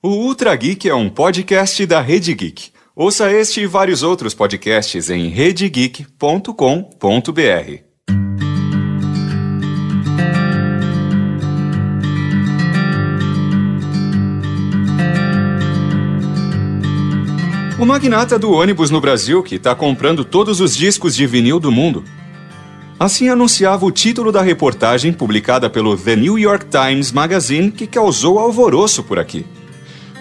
O Ultra Geek é um podcast da Rede Geek. Ouça este e vários outros podcasts em redegeek.com.br. O magnata do ônibus no Brasil, que está comprando todos os discos de vinil do mundo. Assim anunciava o título da reportagem publicada pelo The New York Times Magazine que causou alvoroço por aqui.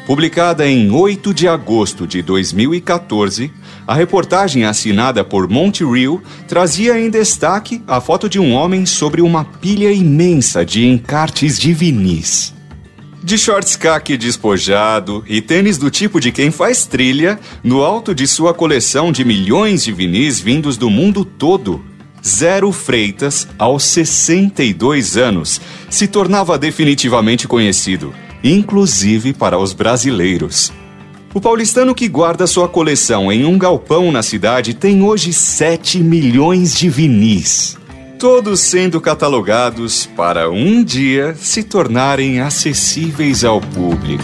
Publicada em 8 de agosto de 2014, a reportagem assinada por Monty Reel trazia em destaque a foto de um homem sobre uma pilha imensa de encartes de vinis. De shorts caque despojado e tênis do tipo de quem faz trilha, no alto de sua coleção de milhões de vinis vindos do mundo todo, Zero Freitas, aos 62 anos, se tornava definitivamente conhecido inclusive para os brasileiros. O paulistano que guarda sua coleção em um galpão na cidade tem hoje 7 milhões de vinis, todos sendo catalogados para um dia se tornarem acessíveis ao público.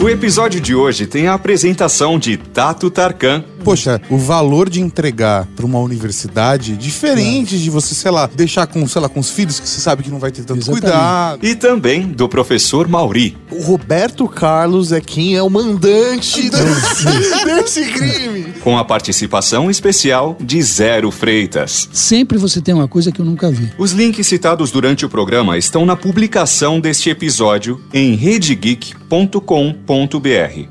O episódio de hoje tem a apresentação de Tato Tarkan, poxa, o valor de entregar para uma universidade diferente é. de você, sei lá, deixar com, sei lá, com os filhos que você sabe que não vai ter tanto Exatamente. cuidado. E também do professor Mauri. O Roberto Carlos é quem é o mandante desse crime. Com a participação especial de Zero Freitas. Sempre você tem uma coisa que eu nunca vi. Os links citados durante o programa estão na publicação deste episódio em redegeek.com.br.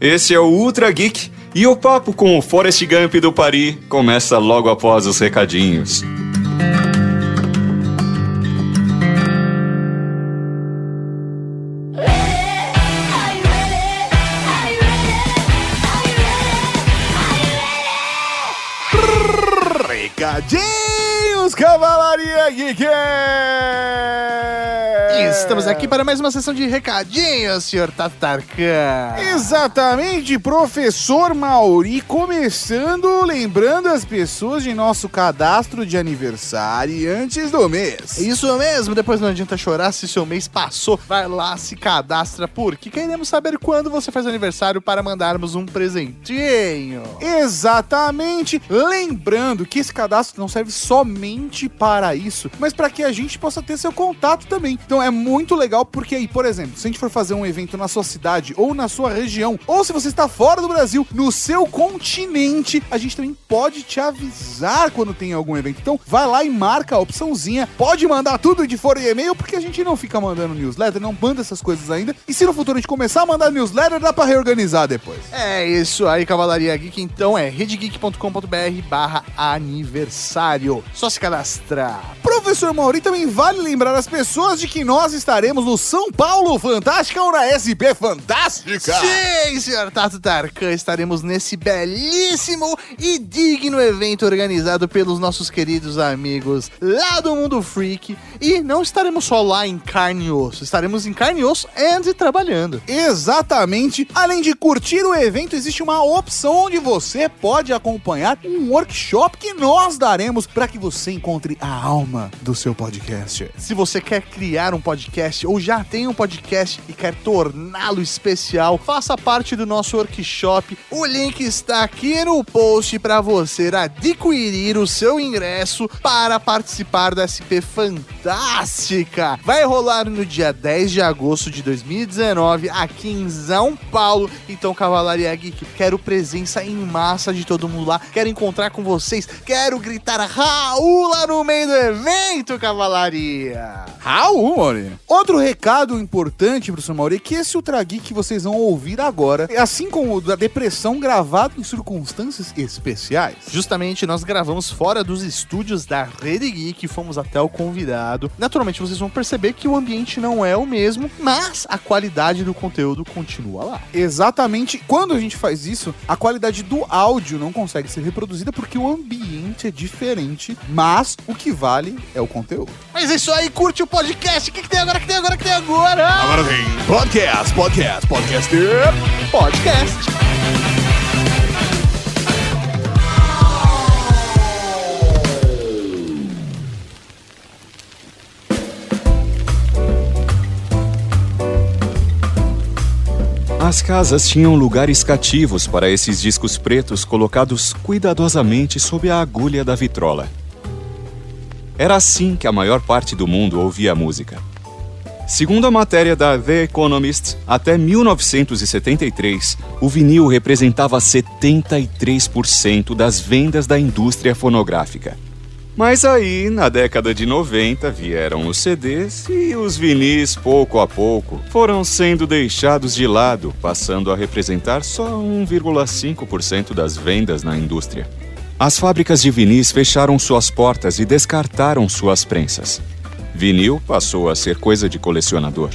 Esse é o Ultra Geek e o papo com o Forrest Gump do Paris começa logo após os recadinhos. Recadinhos, Cavalaria Geek! Estamos aqui para mais uma sessão de recadinhos, senhor Tatarkan. Exatamente, professor Mauri, começando lembrando as pessoas de nosso cadastro de aniversário antes do mês. Isso mesmo, depois não adianta chorar se seu mês passou. Vai lá, se cadastra, porque queremos saber quando você faz aniversário para mandarmos um presentinho. Exatamente, lembrando que esse cadastro não serve somente para isso, mas para que a gente possa ter seu contato também. Então é muito legal porque aí, por exemplo, se a gente for fazer um evento na sua cidade ou na sua região, ou se você está fora do Brasil, no seu continente, a gente também pode te avisar quando tem algum evento. Então, vai lá e marca a opçãozinha. Pode mandar tudo de fora e e-mail, porque a gente não fica mandando newsletter, não manda essas coisas ainda. E se no futuro a gente começar a mandar newsletter, dá para reorganizar depois. É isso aí, Cavalaria Geek. Então é redegeek.com.br barra aniversário. Só se cadastrar. Professor Mauri, também vale lembrar as pessoas de que nós estaremos no São Paulo Fantástica ou na SP Fantástica. Sim, senhor Tato Tarkan, estaremos nesse belíssimo e digno evento organizado pelos nossos queridos amigos lá do Mundo Freak. E não estaremos só lá em carne e osso, estaremos em carne e osso e trabalhando. Exatamente. Além de curtir o evento, existe uma opção onde você pode acompanhar um workshop que nós daremos para que você encontre a alma do seu podcast. Se você quer criar um podcast ou já tem um podcast e quer torná-lo especial, faça parte do nosso workshop. O link está aqui no post para você adquirir o seu ingresso para participar da SP Fantástica. Vai rolar no dia 10 de agosto de 2019 aqui em São Paulo. Então, Cavalaria Geek, quero presença em massa de todo mundo lá. Quero encontrar com vocês. Quero gritar Raul lá no meio do evento cavalaria! Raul, Mauri! Outro recado importante, professor Mauri, é que esse Ultra Geek que vocês vão ouvir agora, assim como o da depressão, gravado em circunstâncias especiais. Justamente, nós gravamos fora dos estúdios da Rede Geek, fomos até o convidado. Naturalmente, vocês vão perceber que o ambiente não é o mesmo, mas a qualidade do conteúdo continua lá. Exatamente. Quando a gente faz isso, a qualidade do áudio não consegue ser reproduzida porque o ambiente é diferente, mas o que vale é o conteúdo. Mas é isso aí, curte o podcast. O que, que tem agora? que tem, agora que tem, agora! Agora vem podcast, podcast, podcast, podcast. As casas tinham lugares cativos para esses discos pretos colocados cuidadosamente sob a agulha da vitrola. Era assim que a maior parte do mundo ouvia música. Segundo a matéria da The Economist, até 1973, o vinil representava 73% das vendas da indústria fonográfica. Mas aí, na década de 90, vieram os CDs e os vinis, pouco a pouco, foram sendo deixados de lado, passando a representar só 1,5% das vendas na indústria. As fábricas de vinis fecharam suas portas e descartaram suas prensas. Vinil passou a ser coisa de colecionador.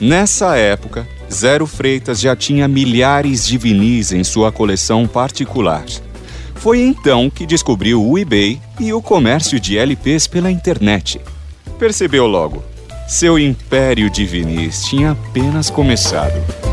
Nessa época, Zero Freitas já tinha milhares de vinis em sua coleção particular. Foi então que descobriu o eBay e o comércio de LPs pela internet. Percebeu logo, seu império de vinis tinha apenas começado.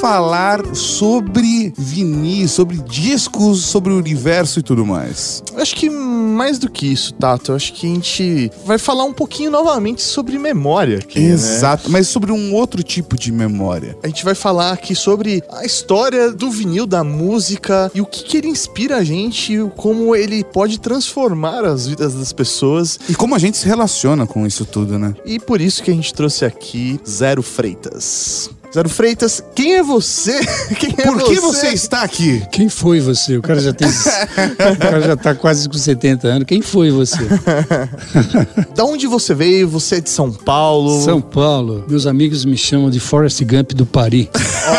Falar sobre vinis, sobre discos, sobre o universo e tudo mais. Acho que mais do que isso, Tato, acho que a gente vai falar um pouquinho novamente sobre memória aqui, né? Exato, mas sobre um outro tipo de memória. A gente vai falar aqui sobre a história do vinil, da música e o que, que ele inspira a gente e como ele pode transformar as vidas das pessoas. E como a gente se relaciona com isso tudo, né? E por isso que a gente trouxe aqui Zero Freitas. Zero Freitas, quem é você? Quem é Por que você está aqui? Quem foi você? O cara já tem. o cara já tá quase com 70 anos. Quem foi você? Da onde você veio? Você é de São Paulo? São Paulo. Meus amigos me chamam de Forrest Gump do Paris.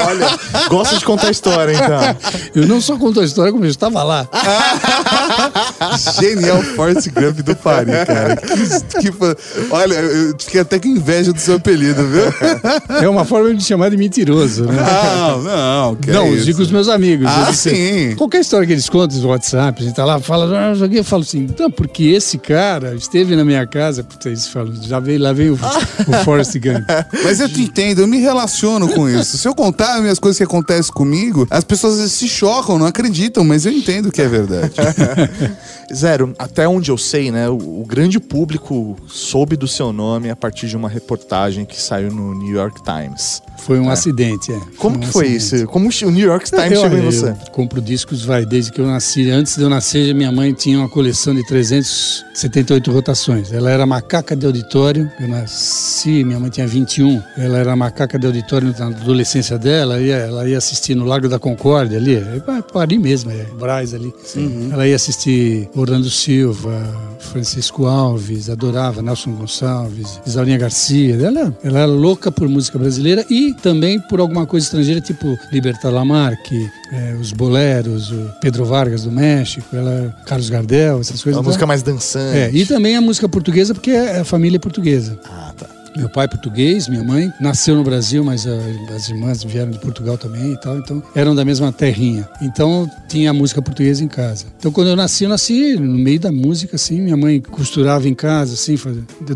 Olha, gosta de contar história, então. Eu não só conto a história, como eu estava lá. Genial Force Gump do Paris, cara. Que, que olha, eu fiquei até com inveja do seu apelido, viu? É uma forma de me chamar de mentiroso, né? Não, não, que não, é isso. digo os meus amigos. Ah, Eles- sim. Qualquer história que eles contam no WhatsApp, a gente tá lá, fala, ah, eu falo assim, então, porque esse cara esteve na minha casa, puta, eles falam, já veio, lá vem o, o Forrest Gump. Mas eu te entendo, eu me relaciono com isso. Se eu contar as minhas coisas que acontecem comigo, as pessoas se chocam, não acreditam, mas eu entendo que é verdade. Zero, até onde eu sei, né? O, o grande público soube do seu nome a partir de uma reportagem que saiu no New York Times. Foi um acidente, é. Como um que foi acidente. isso? Como o New York Times Eu, chegou em você? eu compro discos, vai, desde que eu nasci. Antes de eu nascer, minha mãe tinha uma coleção de 378 rotações. Ela era macaca de auditório. Eu nasci, minha mãe tinha 21. Ela era macaca de auditório na adolescência dela. Ela ia, ela ia assistir no Largo da Concórdia ali. É pa- Paris mesmo, é Braz ali. Ela ia assistir Orlando Silva, Francisco Alves, adorava Nelson Gonçalves, Isaurinha Garcia. Ela, ela era louca por música brasileira e também por alguma coisa estrangeira, tipo Libertad Lamarque, eh, os boleros, o Pedro Vargas do México, ela, Carlos Gardel, essas coisas. Uma música mais dançante. É, e também a música portuguesa, porque a família é portuguesa. Ah, tá. Meu pai é português, minha mãe nasceu no Brasil, mas ah, as irmãs vieram de Portugal também e tal, então eram da mesma terrinha. Então tinha a música portuguesa em casa. Então quando eu nasci, eu nasci no meio da música, assim. Minha mãe costurava em casa, assim,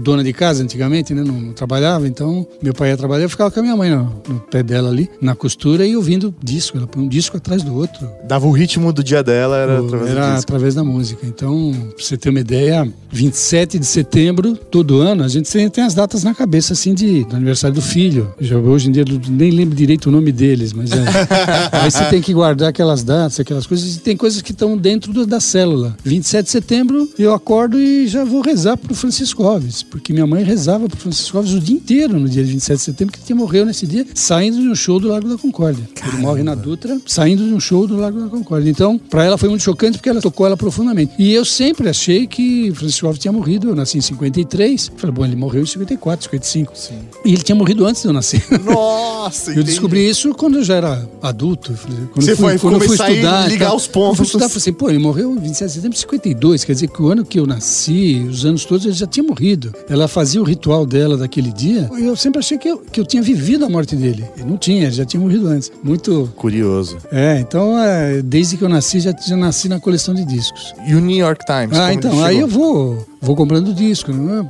dona de casa antigamente, né? Não, não trabalhava, então meu pai ia trabalhar, eu ficava com a minha mãe no, no pé dela ali, na costura e ouvindo disco. Ela põe um disco atrás do outro. Dava o ritmo do dia dela, era O- através era através da música. Então, pra você ter uma ideia, 27 de setembro, todo ano, a gente tem as datas na cabeça, assim, de, do aniversário do filho. Já, hoje em dia, nem lembro direito o nome deles, mas é. Aí você tem que guardar aquelas datas, aquelas coisas, e tem coisas que estão dentro do- da célula. 27 de setembro, eu acordo e já vou rezar pro Francisco Alves, porque minha mãe rezava pro Francisco Alves o dia inteiro no dia de 27 de setembro, que ele morreu nesse dia, saindo de um show do Largo da Concórdia. Ele morre na Dutra, saindo de um show do Largo da Concórdia. Então, pra ela foi muito chocante, porque ela tocou ela profundamente. E eu sempre achei que Francisco Alves tinha morrido, eu nasci em 53. Falei, bom, ele morreu em 54, 55. Sim. E ele tinha morrido antes de eu nascer. Nossa, Eu entendi. descobri isso quando eu já era adulto. Eu Quando Você eu fui, foi quando eu fui estudar. ligar tal. os pontos. Eu fui estudar, falei assim, pô, ele morreu em 27 de setembro de 52. Quer dizer que o ano que eu nasci, os anos todos, ele já tinha morrido. Ela fazia o ritual dela daquele dia. E eu sempre achei que eu, que eu tinha vivido a morte dele. E não tinha, ele já tinha morrido antes. Muito. Curioso. É, então, é, desde que eu nasci, já, já nasci na coleção de discos. E o New York Times? Ah, então, aí eu vou, vou comprando disco, né?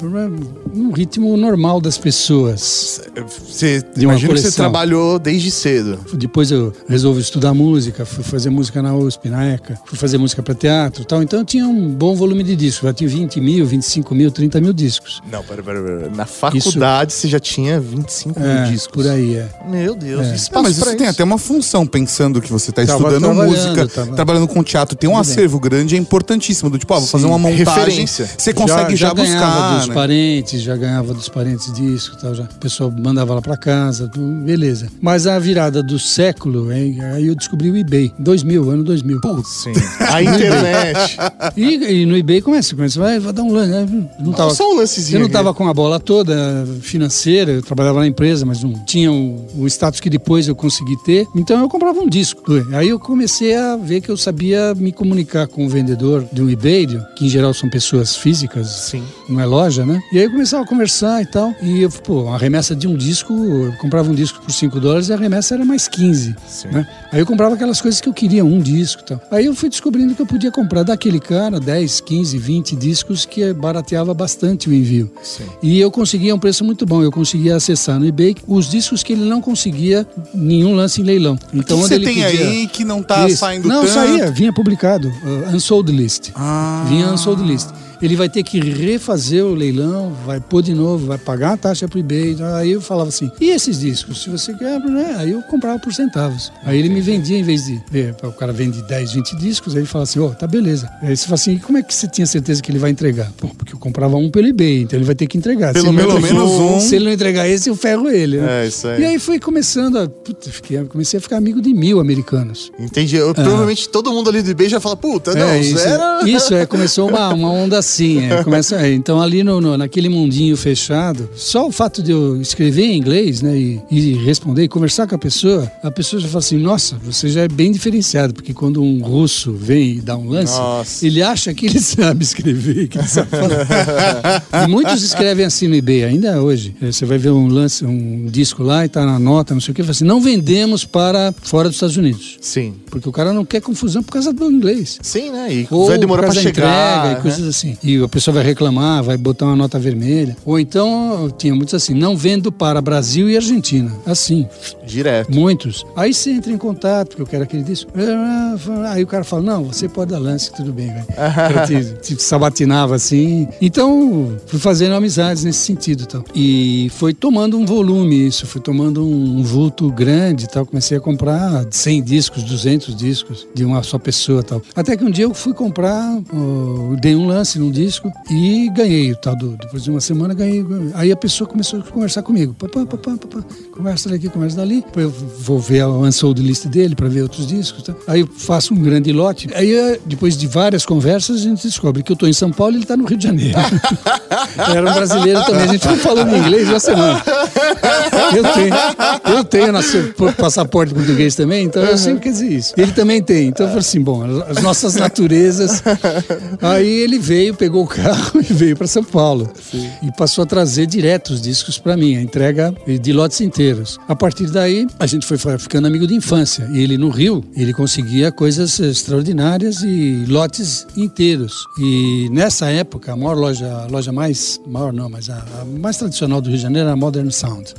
num ritmo normal das pessoas. Você De uma imagina que você trabalhou desde cedo. Depois eu resolvi estudar música, fui fazer música na USP, na ECA, fui fazer música para teatro e tal. Então eu tinha um bom volume de discos, já tinha 20 mil, 25 mil, 30 mil discos. Não, pera, pera, pera. Na faculdade você já tinha 25 mil É, discos. por aí, é. Meu Deus, É. Não, mas pra isso tem até uma função, pensando que você está estudando música, tava- trabalhando com teatro, tem um Tudo bem. acervo grande, é importantíssimo. Do tipo, ó, vou fazer Sim, uma montagem. referência. Você consegue já, ganhava buscar. dos né? parentes, já ganhava dos parentes disco, tal, já. O pessoal mandava lá para casa, beleza. Mas a virada do século, hein, aí eu descobri o eBay, 2000, ano 2000. Sim. A internet. E, e no eBay começa, começa, vai, vai dar um lance, né? Não tava, Só um lancezinho. eu não aqui. estava com a bola toda financeira, eu trabalhava na empresa, mas não tinha o, o status que depois eu consegui ter. Então eu comprava um disco. Aí eu comecei a ver que eu sabia me comunicar com o vendedor do eBay, que em geral são pessoas físicas, Sim. não é loja, né? E aí eu começava a conversar e tal. E eu, pô, a remessa de um disco, eu comprava um disco por 5 dólares e a remessa era mais 15. Sim. Né? Aí eu comprava aquelas coisas que eu queria, um disco e tal. Aí eu fui descobrindo que eu podia comprar daquele cara 10, 15, 20 discos que barateava bastante o envio. Sim. E eu conseguia um preço muito bom. Eu conseguia acessar no eBay os discos que ele não conseguia nenhum lance em leilão. Então que onde você ele tem pedia... aí que não tá Isso. saindo Não, tanto? saía, vinha publicado. uh, unsold list. Ah. Vinha unsold list. Ele vai ter que refazer o leilão, vai pôr de novo, vai pagar a taxa pro eBay. Aí eu falava assim: e esses discos? Se você quer, né? Aí eu comprava por centavos. Aí ele me vendia, em vez de. é, O cara vende 10, 20 discos, aí ele fala assim: ó, tá beleza. Aí você fala assim: e como é que você tinha certeza que ele vai entregar? Bom, porque eu comprava um pelo eBay, então ele vai ter que entregar. Pelo menos um. Se ele não entregar esse, eu ferro ele. né? É, isso aí. E aí foi começando a. Puta, fiquei, comecei a ficar amigo de mil americanos. Entendi. Eu, Provavelmente todo mundo ali do eBay já fala, puta, não, É, isso, zero. isso é, começou uma, uma onda assim. é, começa, é, então, ali no, no- naquele mundinho fechado, só o fato de eu escrever em inglês, né, e, e responder e conversar com a pessoa, a pessoa já fala assim: nossa, você já é bem diferenciado, porque quando um russo vem e dá um lance, Nossa. ele acha que ele sabe escrever, que ele sabe falar. e muitos escrevem assim no eBay, ainda hoje. É, Você vai ver um lance, um disco lá e tá na nota, não sei o que, fala assim: não vendemos para fora dos Estados Unidos. Sim. Porque o cara não quer confusão por causa do inglês. Sim, né? E Ou vai demorar da chegar. entrega né? e coisas assim. E a pessoa vai reclamar, vai botar uma nota vermelha. Ou então, tinha muitos assim, não vendo para Brasil e Argentina. Assim, Direto. muitos. Aí você entra em contato, porque eu quero aquele disco. Aí o cara fala, não, você pode dar lance, tudo bem, velho. Cara te, te sabatinava assim. Então, fui fazendo amizades nesse sentido e tal. E foi tomando um volume isso, foi tomando um vulto grande tal. Comecei a comprar 100 discos, 200 discos de uma só pessoa tal. Até que um dia eu fui comprar, dei um lance num disco e ganhei o tal do, depois de uma semana ganhei. Aí a pessoa começou a conversar comigo. Papá, papá, papá, conversa daqui, conversa dali. Eu vou ver a unsold list dele para ver outros discos. Tá? Aí eu faço um grande lote. Aí eh, depois de várias conversas a gente descobre que eu tô em São Paulo e ele tá no Rio de Janeiro. Era um brasileiro também. A gente foi falando inglês uma semana. Eu tenho, eu tenho nosso passaporte português também, então eu sempre quer dizer isso. Ele também tem. Então eu falei assim, bom, as nossas naturezas. Aí ele veio, pegou o carro e veio para São Paulo. E passou a trazer direto os discos para mim, a entrega de lotes inteiros. A partir daí, a gente foi ficando amigo de infância. E ele no Rio, ele conseguia coisas extraordinárias e lotes inteiros. E nessa época, a maior loja, a loja mais, maior não, mas a, a mais tradicional do Rio de Janeiro era a Modern Sound.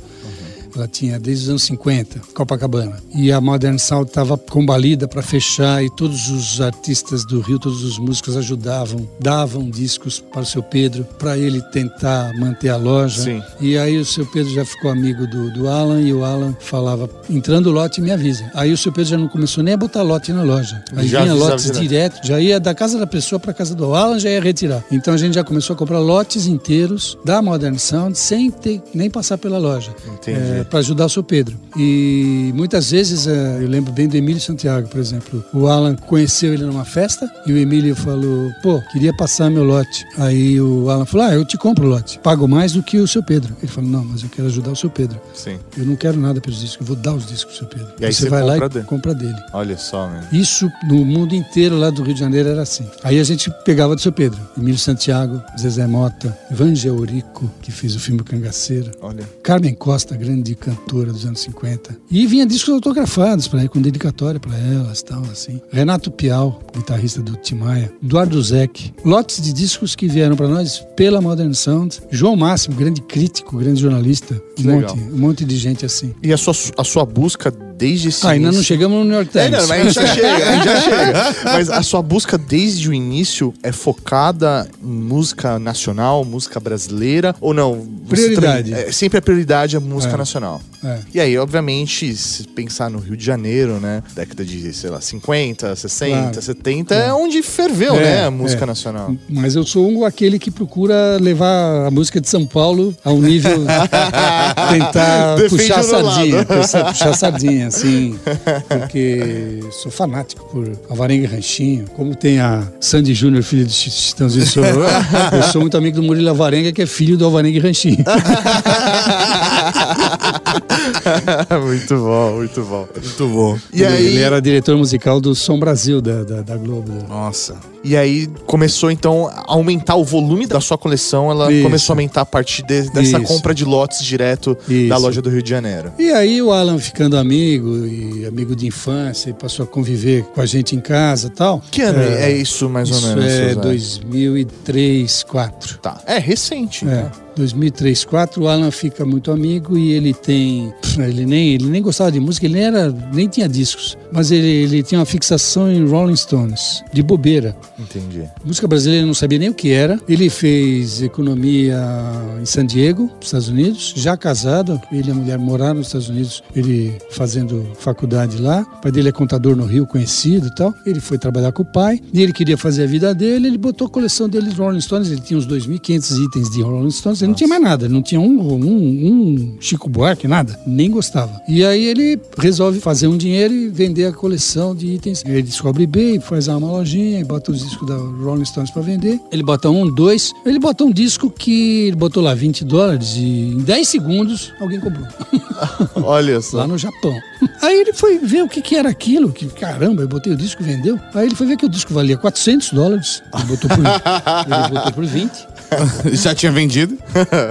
Ela tinha desde os anos 50, Copacabana. E a Modern Sound estava combalida para fechar e todos os artistas do Rio, todos os músicos ajudavam, davam discos para o seu Pedro, para ele tentar manter a loja. Sim. E aí o seu Pedro já ficou amigo do, do Alan e o Alan falava, entrando o lote, me avisa. Aí o seu Pedro já não começou nem a botar lote na loja. Aí Já vinha lotes direto. direto, já ia da casa da pessoa para casa do Alan, já ia retirar. Então a gente já começou a comprar lotes inteiros da Modern Sound sem ter nem passar pela loja. Entendi. Para ajudar o seu Pedro. E muitas vezes, eh, eu lembro bem do Emílio Santiago, por exemplo. O Alan conheceu ele numa festa e o Emílio falou: pô, queria passar meu lote. Aí o Alan falou: ah, eu te compro o lote. Pago mais do que o seu Pedro. Ele falou: não, mas eu quero ajudar o seu Pedro. Sim. Eu não quero nada pelos discos, eu vou dar os discos pro seu Pedro. E aí você você vai lá e dele. compra dele. Olha só, né? Isso no mundo inteiro lá do Rio de Janeiro era assim. Aí a gente pegava do seu Pedro. Emílio Santiago, Zezé Mota, Vanja Eurico, que fez o filme Cangaceiro. Olha. Carmen Costa, grande grande cantora dos anos 50. E vinha discos autografados para com dedicatória para elas, tal assim. Renato Pial, guitarrista do Timaya, Eduardo Zeck, lotes de discos que vieram para nós pela Modern Sound. João Máximo, grande crítico, grande jornalista, um monte, um monte de gente assim. E a sua, a sua busca desde esse Ah, ainda não chegamos no New York É, Times. não, mas a gente já chega, a gente já chega. Mas a sua busca desde o início é focada em música nacional, música brasileira, ou não? Prioridade. também- é, sempre a prioridade é a música É. nacional. É. E aí, obviamente, se pensar no Rio de Janeiro, né? Década de, sei lá, 50, 60, Claro. 70, é onde ferveu, É, né? A música é. nacional. Mas eu sou aquele que procura levar a música de São Paulo a um nível. tentar Defende puxar sardinha. Puxar, puxar a sardinha, assim. Porque sou fanático por Alvarenga e Ranchinho. Como tem a Sandy Júnior, filha de Ch- Chitãozinho Chororó, eu sou muito amigo do Murilo Alvarenga, que é filho do Alvarenga e Ranchinho. muito bom, muito bom. Muito bom. E aí, Ele era diretor musical do Som Brasil, da, da, da Globo. Nossa. E aí começou então a aumentar o volume da sua coleção, ela Isso. começou a aumentar a partir de- dessa Isso. compra de lotes direto da Isso. loja do Rio de Janeiro. E aí o Alan ficando amigo e amigo de infância, e passou a conviver com a gente em casa e tal. Que ano é, isso, mais Isso ou menos? é José? 2003, 2004. Tá. É recente, É, né? 2003, 2004, o Alan fica muito amigo e ele tem. Ele nem, ele nem gostava de música, ele nem, era, nem tinha discos. Mas ele, ele tinha uma fixação em Rolling Stones, de bobeira. Entendi. Música brasileira não sabia nem o que era. Ele fez economia em San Diego, Estados Unidos, já casado. Ele e a mulher moraram nos Estados Unidos, ele fazendo faculdade lá. O pai dele é contador no Rio, conhecido e tal. Ele foi trabalhar com o pai e ele queria fazer a vida dele. Ele botou a coleção dele de Rolling Stones. Ele tinha uns 2.500 itens de Rolling Stones. Ele não tinha mais nada. Não tinha um, um, um Chico Buarque, nada. Nem gostava. E aí ele resolve fazer um dinheiro e vender a coleção de itens. Ele descobre eBay, faz uma lojinha e bota os discos da Rolling Stones para vender. Ele bota um, dois. Ele bota um disco que ele botou lá 20 dólares e em 10 segundos alguém comprou. Olha só. lá no Japão. Aí ele foi ver o que, que era aquilo, que caramba, eu botei o disco e vendeu. Aí ele foi ver que o disco valia 400 dólares, ele botou por, ele botou por 20, Já tinha vendido?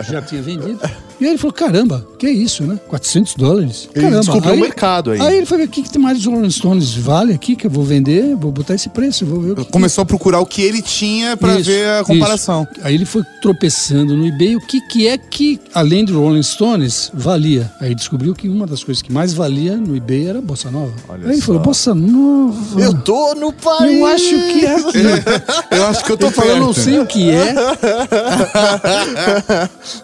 já tinha vendido. E aí ele falou, caramba, que é isso, né? 400 dólares? Ele Caramba. descobriu aí, o mercado aí. Aí ele foi ver o que, que tem mais de Rolling Stones vale aqui, que eu vou vender, vou botar esse preço, vou ver o que Começou a procurar o que ele tinha pra Isso, ver a isso. comparação. Aí ele foi tropeçando no eBay o que, que é que, além de Rolling Stones, valia. Aí descobriu que uma das coisas que mais valia no eBay era Bossa Nova. Olha Aí ele só. falou, Bossa Nova. Eu tô no país! Eu acho que é aqui. Eu acho que eu tô Ele falou, eu não sei o que é.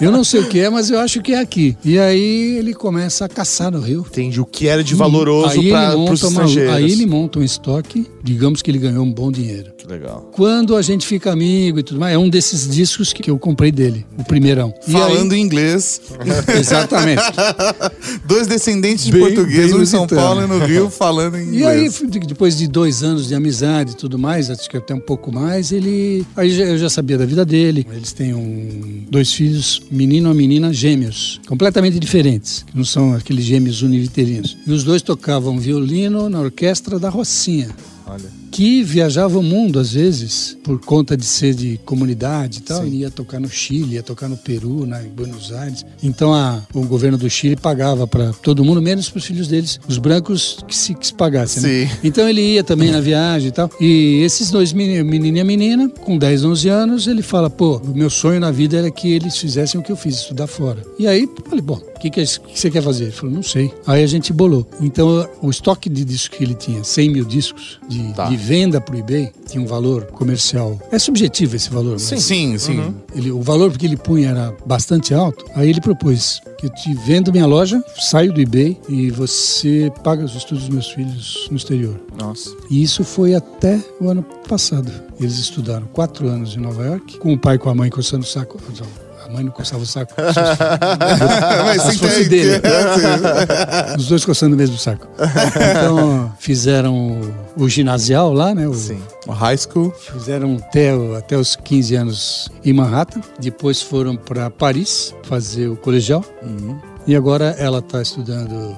eu não sei o que é, mas eu acho que é aqui. E aí ele começa a caçar no Rio. Entendi o que era de valoroso para os monta uma, estrangeiros. aí ele monta um estoque, digamos que ele ganhou um bom dinheiro. Que legal. Quando a gente fica amigo e tudo mais, é um desses discos que, eu comprei dele, o primeirão. E Falando em inglês. exatamente. Dois descendentes de Bem- português, bem um em São. Paulo e no Rio, falando em E aí, inglês. de- depois de dois anos de amizade e tudo mais, acho que até um pouco mais, ele. Aí eu já sabia da vida dele. Eles têm um, dois filhos, menino e menina, gêmeos, completamente diferentes. que Não são aqueles gêmeos univitelinos. E os dois tocavam violino na orquestra da Rocinha. Olha. Que viajava o mundo às vezes por conta de ser de comunidade e tal, e ia tocar no Chile, ia tocar no Peru, na, em Buenos Aires. Então a, o governo do Chile pagava para todo mundo, menos para os filhos deles, os brancos que se, que se pagassem. né? Sim. Então ele ia também na viagem e tal. E esses dois meni- menino e a menina, com 10, 11 anos, ele fala: pô, o meu sonho na vida era que eles fizessem o que eu fiz, estudar fora. E aí, eu falei: bom, o que, que, é que você quer fazer? Ele falou: não sei. Aí a gente bolou. Então o estoque de discos que ele tinha, 100 mil discos de, Tá. de venda pro eBay, tinha um valor comercial. É subjetivo esse valor, mas Sim, sim. ele, o valor que ele punha era bastante alto. Aí ele propôs que eu te vendo minha loja, saio do eBay e você paga os estudos dos meus filhos no exterior. Nossa. E isso foi até o ano passado. Eles estudaram quatro anos em Nova York, com o pai e com a mãe coçando o saco. Mãe não coçava o saco. Mas Se fosse dele. Os dois coçando o mesmo saco. Então, fizeram o, ginasial lá, né? O, Sim. O High school. Fizeram até, até os 15 anos em Manhattan. Depois foram para Paris fazer o colegial. E agora ela está estudando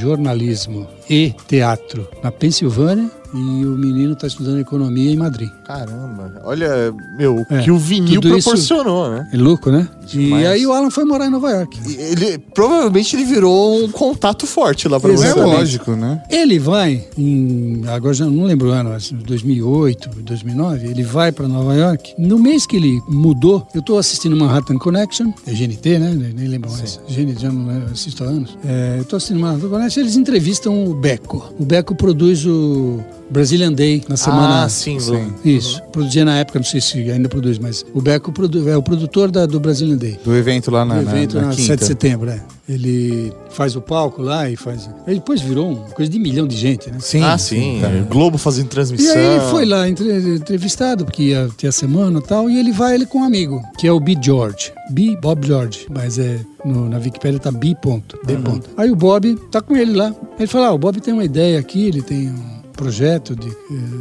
jornalismo e teatro na Pensilvânia e o menino está estudando economia em Madrid. Caramba. Olha, meu, o É, que o vinil proporcionou, né? É louco, né? Demais. E aí o Alan foi morar em Nova York. E Ele, provavelmente ele virou um contato forte lá pra É você. Exatamente. lógico, né? Ele vai em. Agora já não lembro o ano, mas 2008, 2009. Ele vai para Nova York. No mês que ele mudou, eu tô assistindo Manhattan Connection, é GNT, né? Nem lembro mais. GNT, já não assisto há anos. É, eu tô assistindo Manhattan Connection eles entrevistam o Beco. O Beco produz o Brazilian Day na semana. Ah, sim, Sim. Isso, produzia na época, não sei se ainda produz, mas o Beco produ- é o produtor da- do Brazilian Day. Do evento lá na, O na, evento na na, quinta. 7 de setembro, é. Ele faz o palco lá e faz. Ele depois virou uma coisa de milhão de gente, né? Sim, ah, sim. tá. Globo fazendo E transmissão. aí ele foi lá entre- entrevistado, porque ia ter a semana e tal, e ele vai ele com um amigo, que é o B. George. B. Bob George, mas é no- na Wikipedia tá B. Ponto, D. Ponto. Aí o Bob tá com ele lá. Ele fala: ah, o Bob tem uma ideia aqui, ele tem um projeto de. eh,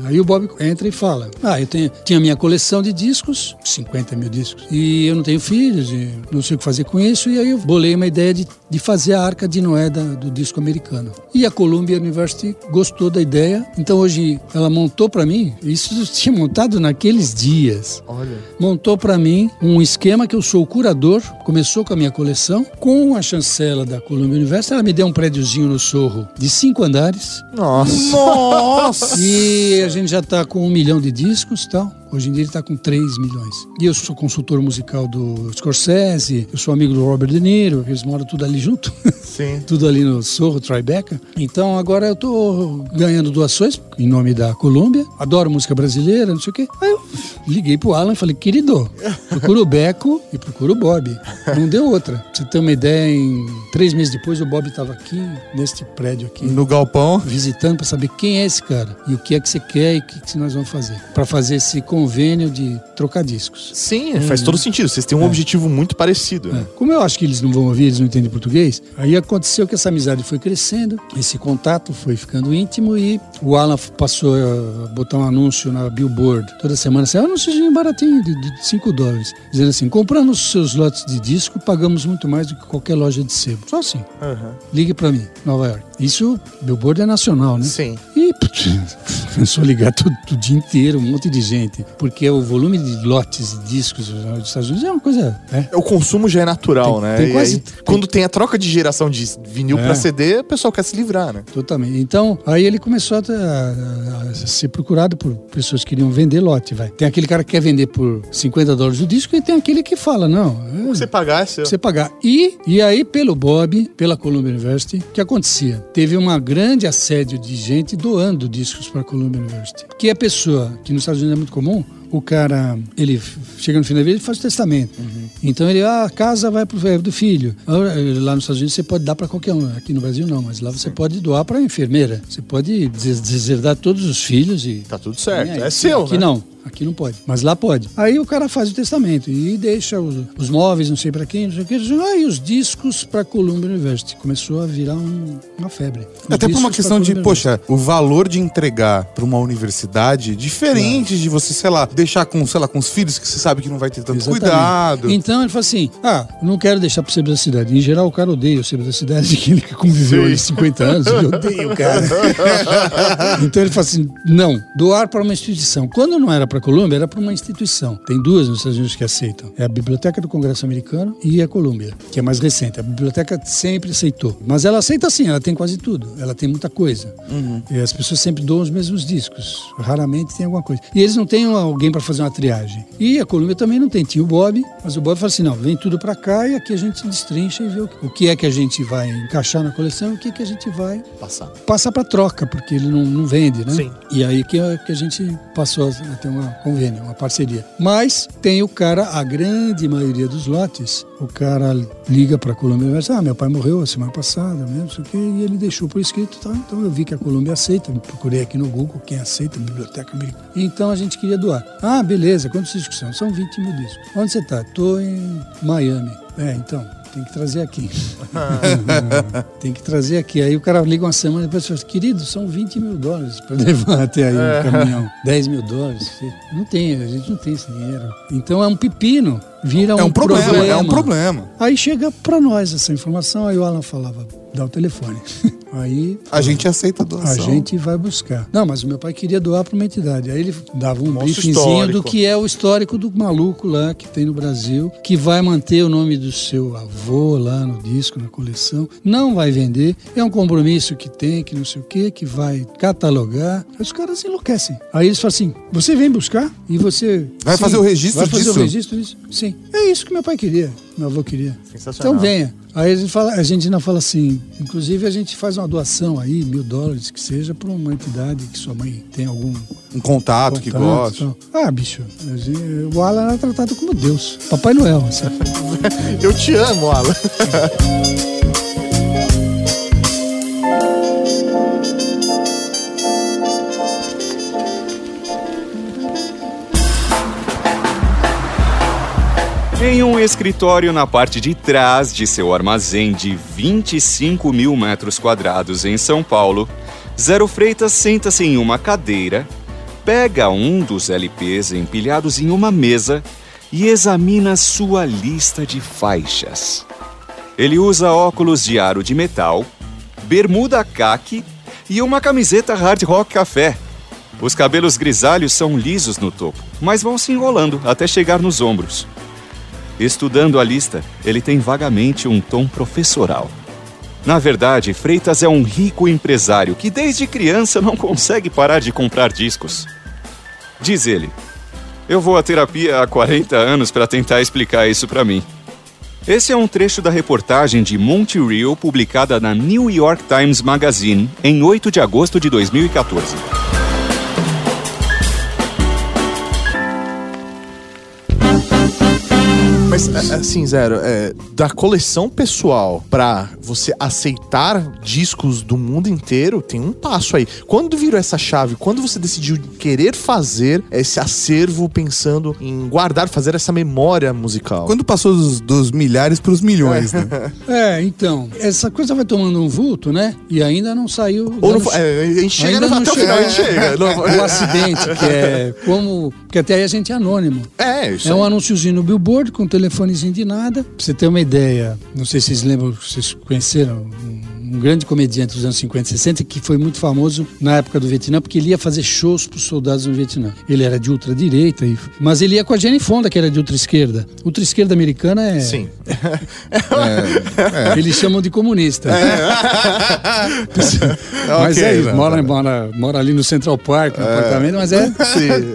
Aí o Bob entra e fala: Ah, eu tenho, tinha minha coleção de discos, 50 mil discos, e eu não tenho filhos, e não sei o que fazer com isso, e aí eu bolei uma ideia de, de fazer a Arca de Noé da- do disco americano. E a Columbia University gostou da ideia, então hoje ela montou para mim, isso tinha montado naqueles dias Olha. montou para mim um esquema que eu sou o curador, começou com a minha coleção, com a chancela da Columbia University, ela me deu um prédiozinho no Sorro de cinco andares Nossa. Nossa! e a gente já tá com um milhão de discos e tal. Hoje em dia ele está com 3 milhões. E eu sou consultor musical do Scorsese, eu sou amigo do Robert De Niro, eles moram tudo ali junto. Sim. tudo ali no Sorro, Tribeca. Então agora eu tô ganhando doações em nome da Colômbia. Adoro música brasileira, não sei o quê. Aí eu liguei pro Alan e falei, querido, procura o Beco e procura o Bob. Não deu outra. Pra você ter uma ideia, em três meses depois o Bob estava aqui, neste prédio aqui. No galpão. Visitando para saber quem é esse cara e o que é que você quer e o que, que nós vamos fazer para fazer esse convênio de trocar discos. Sim, faz todo sentido. Vocês têm um objetivo muito parecido. É. né? Como eu acho que eles não vão ouvir, eles não entendem português, aí aconteceu que essa amizade foi crescendo, esse contato foi ficando íntimo e o Alan passou a botar um anúncio na Billboard toda semana, assim, um anúnciozinho baratinho de 5 dólares, dizendo assim: comprando os seus lotes de disco, pagamos muito mais do que qualquer loja de sebo. Só assim. Aham. Ligue pra mim, Nova York. Isso, Billboard é nacional, né? Sim. E putz, começou a ligar todo, o dia inteiro, um monte de gente. Porque o volume de lotes de discos nos Estados Unidos é uma coisa. né? O consumo já é natural, Tem- né? tem quase- aí, tem- quando tem a troca de geração de vinil É. pra CD, o pessoal quer se livrar, né? Totalmente. Então, aí ele começou a, a- a ser procurado por pessoas que queriam vender lote, vai. Tem aquele cara que quer vender por 50 dólares o disco e tem aquele que fala, não, é, Você pagar é seu. você pagar. E, e aí, pelo Bob, pela Columbia University, o que acontecia? Teve uma grande assédio de gente doando discos para a Columbia University. Que a pessoa, que nos Estados Unidos é muito comum, o cara, ele chega no fim da vida e faz o testamento. Então ele, ah, a casa vai pro é do filho. Lá nos Estados Unidos você pode dar para qualquer um. Aqui no Brasil não, mas lá você pode doar para enfermeira. Você pode des- deserdar todos os filhos e Tá tudo certo. aí. É seu, Aqui né? não. Aqui não pode. Mas lá pode. Aí o cara faz o testamento e deixa os, os móveis, não sei pra quem, não sei o que. Aí os discos pra Columbia University. Começou a virar um- uma febre. Os Até por uma questão de, poxa, o valor de entregar pra uma universidade diferente de você, sei lá, deixar com, sei lá, com os filhos que você sabe que não vai ter tanto Exatamente. cuidado. Então ele fala assim: ah, não quero deixar pro Sebo da Cidade. Em geral, o cara odeia o Sebo da Cidade, que ele conviveu ali 50 anos, ele odeia o cara. então ele fala assim: não, doar para uma instituição. Quando não era para a Colômbia, era para uma instituição. Tem duas nos Estados Unidos que aceitam: é a Biblioteca do Congresso Americano e a Colômbia, que é mais recente. A biblioteca sempre aceitou. Mas ela aceita sim, ela tem quase tudo. Ela tem muita coisa. E as pessoas sempre doam os mesmos discos. Raramente tem alguma coisa. E eles não têm alguém para fazer uma triagem. E a Colômbia também não tem. Tinha o Bob, mas o Bob fala assim: não, vem tudo para cá e aqui a gente destrincha e vê o que, o que é que a gente vai encaixar na coleção e o que, é que a gente vai Passar. passar para troca, porque ele não, não vende, né? Sim. E aí que, que a gente passou a ter uma convênio, uma parceria. Mas tem o cara, a grande maioria dos lotes, o cara liga para a Colômbia e diz, ah, meu pai morreu a semana passada, mesmo, sei o quê, e ele deixou por escrito, tá? Então eu vi que a Colômbia aceita, procurei aqui no Google quem aceita, biblioteca americana. Então a gente queria doar. Ah, beleza, quantos discos são? São 20 mil discos. Onde você tá? Tô em Miami. É, então, tem que trazer aqui. tem que trazer aqui. Aí o cara liga uma semana depois e fala, querido, são 20 mil dólares para levar até aí É. o caminhão. 10 mil dólares. Não tem, a gente não tem esse dinheiro. Então é um pepino. Vira É um problema, problema. é um problema. Aí chega para nós essa informação, aí o Alan falava, dá o telefone. Aí A gente aceita a a doação. gente vai buscar. Não, mas o meu pai queria doar para uma entidade. Aí ele dava um briefingzinho do que é o histórico do maluco lá que tem no Brasil, que vai manter o nome do seu avô lá no disco, na coleção. Não vai vender. É um compromisso que tem, que não sei o quê, que vai catalogar. Aí os caras enlouquecem. Aí eles falam assim: você vem buscar e você. Vai fazer o registro vai fazer disso? o registro disso? Sim. É isso que meu pai queria, meu avô queria. Sensacional. Então venha. Aí a gente, fala, a gente ainda fala assim, inclusive a gente faz uma doação aí, mil dólares que seja, para uma entidade que sua mãe tem algum Um contato, que contato gosta. e tal. Ah, bicho, o Alan era tratado como Deus. Papai Noel, assim. Eu te amo, Alan. Em um escritório na parte de trás de seu armazém de 25 mil metros quadrados em São Paulo, Zero Freitas senta-se em uma cadeira, pega um dos LPs empilhados em uma mesa e examina sua lista de faixas. Ele usa óculos de aro de metal, bermuda caque e uma camiseta hard rock café. Os cabelos grisalhos são lisos no topo, mas vão se enrolando até chegar nos ombros. Estudando a lista, ele tem vagamente um tom professoral. Na verdade, Freitas é um rico empresário que desde criança não consegue parar de comprar discos. Diz ele: Eu vou à terapia há 40 anos para tentar explicar isso para mim. Esse é um trecho da reportagem de Monte Rio publicada na New York Times Magazine em 8 de agosto de 2014. Mas, assim, Zero, é, da coleção pessoal pra você aceitar discos do mundo inteiro, tem um passo aí. Quando virou essa chave? Quando você decidiu querer fazer esse acervo pensando em guardar, fazer essa memória musical? Quando passou dos, dos milhares para os milhões, né? É, então, essa coisa vai tomando um vulto, né? E ainda não saiu. Ou não, é, a gente chega ainda no, não até o final, a gente chega. Não- o acidente, que é como. Porque até aí a gente é anônimo. É, isso É um anúnciozinho no billboard com um telefonezinho de nada. Pra você ter uma ideia, não sei se vocês lembram, vocês conheceram um, um grande comediante dos anos 50 e 60 que foi muito famoso na época do Vietnã, porque ele ia fazer shows pros soldados no Vietnã. Ele era de ultradireita, mas ele ia com a Jane Fonda, que era de ultra-esquerda. Ultra-esquerda americana é. Sim. Eles chamam de comunista. mas Ok, é isso, mora, tá. mora, mora ali no Central Park, no apartamento, mas é,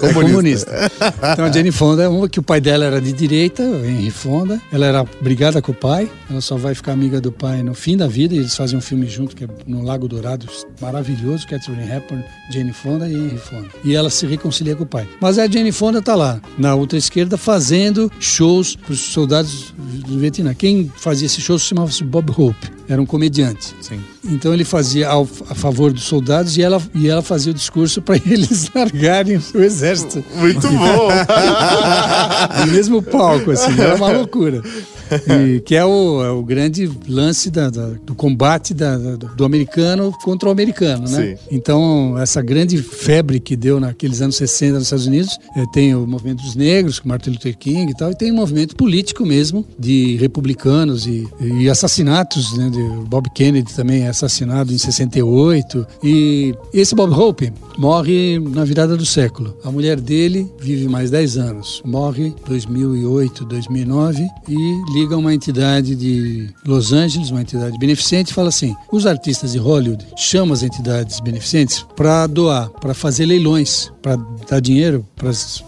é comunista. Então a Jane Fonda é uma que o pai dela era de direita, Henry Fonda. Ela era brigada com o pai, ela só vai ficar amiga do pai no fim da vida, e eles fazem um filme junto, que é no Lago Dourado, maravilhoso, Catherine Hepburn, Jane Fonda e Henry Fonda. E ela se reconcilia com o pai. Mas a Jane Fonda tá lá, na outra esquerda, fazendo shows para os soldados do Vietnã. Quem fazia esse show se chamava-se Bob Hope, era um comediante. Sim. Então ele fazia ao- a favor dos soldados e ela, e ela fazia o discurso para eles largarem o exército. Muito bom. No mesmo palco, assim, era uma loucura. E, que é o, é o grande lance da- da- do combate da- do americano contra o americano, né? Sim. Então, essa grande febre que deu naqueles anos 60 nos Estados Unidos, eh, tem o movimento dos negros, com Martin Luther King e tal, e tem um movimento político mesmo, de republicanos e, e assassinatos, né? De Bob Kennedy também é assassinado em 68. E esse Bob Hope morre na virada do século. A mulher dele vive mais 10 anos. Morre em 2008, 2009 e liga uma entidade de Los Angeles, uma entidade beneficente, e fala assim: os artistas de Hollywood chamam as entidades beneficentes para doar, para fazer leilões, para dar dinheiro para as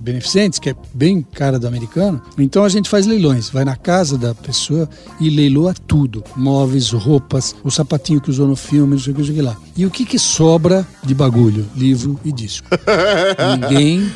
beneficentes, que é bem cara do americano. Então a gente faz leilões, vai na casa da pessoa e leiloa tudo: móveis, roupas, o sapatinho que usou no filme, não sei o que, não sei o que lá. E o que, que sobra de bagulho? Livro e disco. Ninguém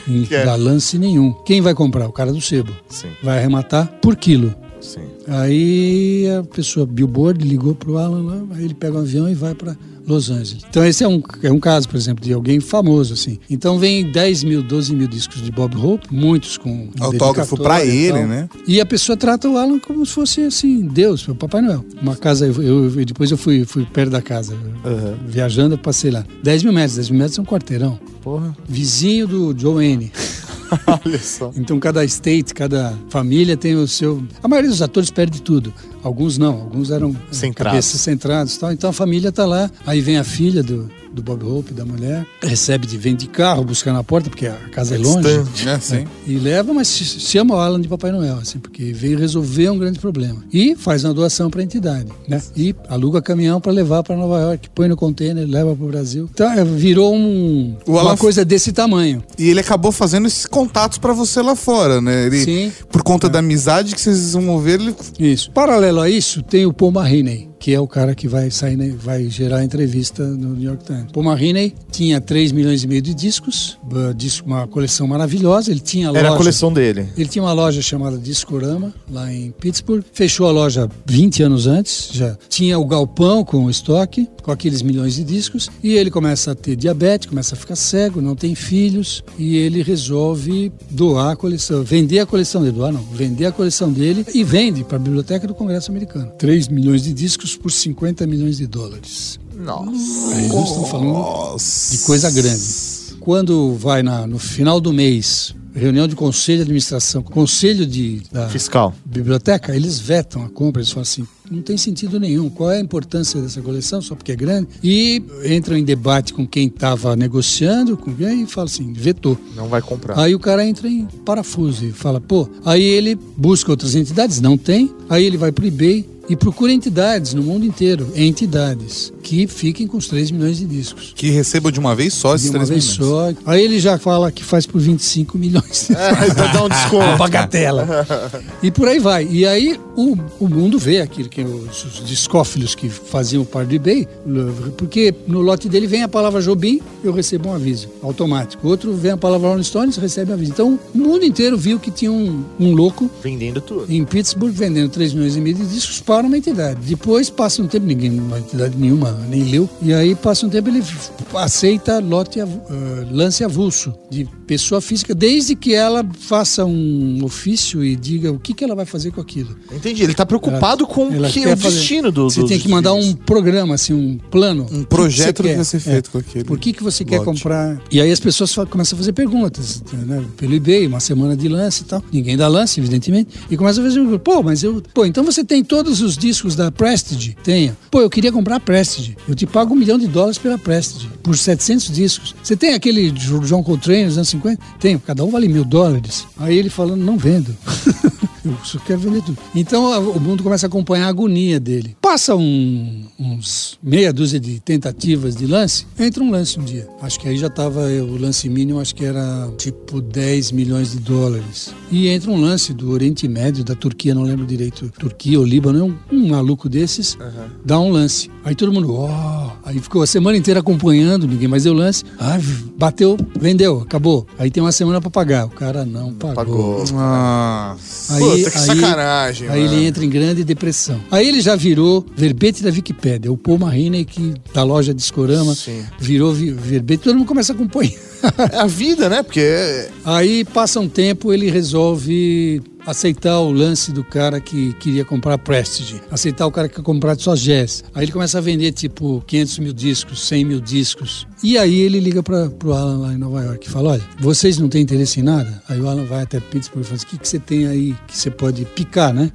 dá lance nenhum. Quem vai comprar? O cara do sebo. Sim, Vai arrematar por quilo. Sim. Aí a pessoa, Billboard, ligou pro Alan lá, aí ele pega um avião e vai para Los Angeles. Então esse é um, é um caso, por exemplo, de alguém famoso, assim. Então vem 10 mil, 12 mil discos de Bob Hope, muitos com Autógrafo e ele, né? E a pessoa trata o Alan como se fosse, assim, Deus, o Papai Noel. Uma casa, eu, eu- depois eu fui, fui perto da casa, viajando, eu passei lá. 10 mil metros, 10 mil metros é um quarteirão. Porra. Vizinho do Joe N. Olha só. Então cada state, cada família tem o seu. A maioria dos atores perde tudo. Alguns não, alguns eram eh, Centrados. centrados tal. Então a família tá lá, aí vem a filha do, do Bob Hope, da mulher, recebe de vem de carro, buscar na porta, porque a casa é longe. Distante. É, sim. E leva, mas se- chama o Alan de Papai Noel, assim, porque veio resolver um grande problema. E faz uma doação para a entidade, né? E aluga caminhão para levar para Nova York, põe no container, leva para o Brasil. Então é, virou um, uma Alan- coisa desse tamanho. E ele acabou fazendo esses contatos pra você lá fora, né? Ele, Sim. Por conta da amizade que vocês vão ele Isso. Paralelo a isso, tem o Paul Mahiney, que é o cara que vai sair, vai gerar a entrevista no New York Times. Paul Mahiney tinha 3 milhões e meio de discos, disco- uma coleção maravilhosa. Ele tinha Era loja. a coleção dele. Ele tinha uma loja chamada Discorama, lá em Pittsburgh. Fechou a loja 20 anos antes, já tinha o galpão com o estoque, com aqueles milhões de discos. E ele começa a ter diabetes, começa a ficar cego, não tem filhos. E ele resolve doar a coleção, vender a coleção dele. Doar não, vender a coleção dele e vende para a Biblioteca do Congresso Americano. 3 milhões de discos por 50 milhões de dólares. Nossa. Aí nós estamos falando de coisa grande. Quando vai na- no final do mês, reunião de conselho de administração, conselho de, da Fiscal. biblioteca, eles vetam a compra, eles falam assim, não tem sentido nenhum, qual é a importância dessa coleção, só porque é grande, e entram em debate com quem estava negociando, com quem, e fala assim, vetou. Não vai comprar. Aí o cara entra em parafuso e fala, pô, aí ele busca outras entidades, não tem, aí ele vai pro eBay e procura entidades no mundo inteiro, entidades que fiquem com os 3 milhões de discos. que receba de uma vez só esses De uma três vez milhões. só. Aí ele já fala que faz por 25 milhões. É, dá um desconto. Bagatela. e por aí vai. E aí o, o mundo vê aquilo que os, os discófilos que faziam parte do eBay, porque no lote dele vem a palavra Jobim, eu recebo um aviso automático. Outro vem a palavra Rolling Stones, recebe um aviso. Então o mundo inteiro viu que tinha um, um louco Vendendo tudo. em Pittsburgh vendendo 3 milhões e meio de discos para uma entidade. Depois passa um tempo, ninguém, uma entidade nenhuma nem leu, e aí passa um tempo ele aceita lote, eh, lance avulso de pessoa física, desde que ela faça um ofício e diga o que, que ela vai fazer com aquilo. Entendi. Ele tá preocupado com Ela que, quer o fazer- destino do. Você dos tem que mandar um programa, assim, um plano. Um projeto que que você vai quer. ser feito É. com aquele. Por que, que você quer lote. comprar? E aí as pessoas começam a fazer perguntas, né? Pelo eBay, uma semana de lance e tal. Ninguém dá lance, evidentemente. E começa a fazer, pô, mas eu. Pô, então você tem todos os discos da Prestige? Tenho. Pô, eu queria comprar Prestige. Eu te pago um milhão de dólares pela Prestige, por 700 discos. Você tem aquele Jo- John Coltrane dos anos 50? Tenho. Cada um vale mil dólares. Aí ele falando, não vendo. Eu só quero vender tudo. Então o mundo começa a acompanhar a agonia dele. Passa um- uns meia dúzia de tentativas de lance, entra um lance um dia. Acho que aí já estava o lance mínimo, acho que era tipo 10 milhões de dólares. E entra um lance do Oriente Médio, da Turquia, não lembro direito, Turquia ou Líbano, um, um maluco desses, dá um lance. Aí todo mundo, ó, aí ficou a semana inteira acompanhando, ninguém mais deu lance. Ah, bateu, vendeu, acabou. Aí tem uma semana para pagar. O cara não pagou. Pagou. Nossa. Aí, Puta, que aí- sacanagem, Aí mano. ele entra em grande depressão. Aí ele já virou verbete da Wikipédia. O Paul Mariney, que da loja Discorama, Sim. virou vi- verbete. Todo mundo começa a acompanhar. É a vida, né? Porque Aí passa um tempo, ele resolve aceitar o lance do cara que queria comprar Prestige, aceitar o cara que quer comprar só jazz. Aí ele começa a vender tipo 500 mil discos, 100 mil discos. E aí ele liga para pro Alan lá em Nova York e fala: Olha, vocês não têm interesse em nada? Aí o Alan vai até Pittsburgh e fala: O que, que você tem aí que você pode picar, né?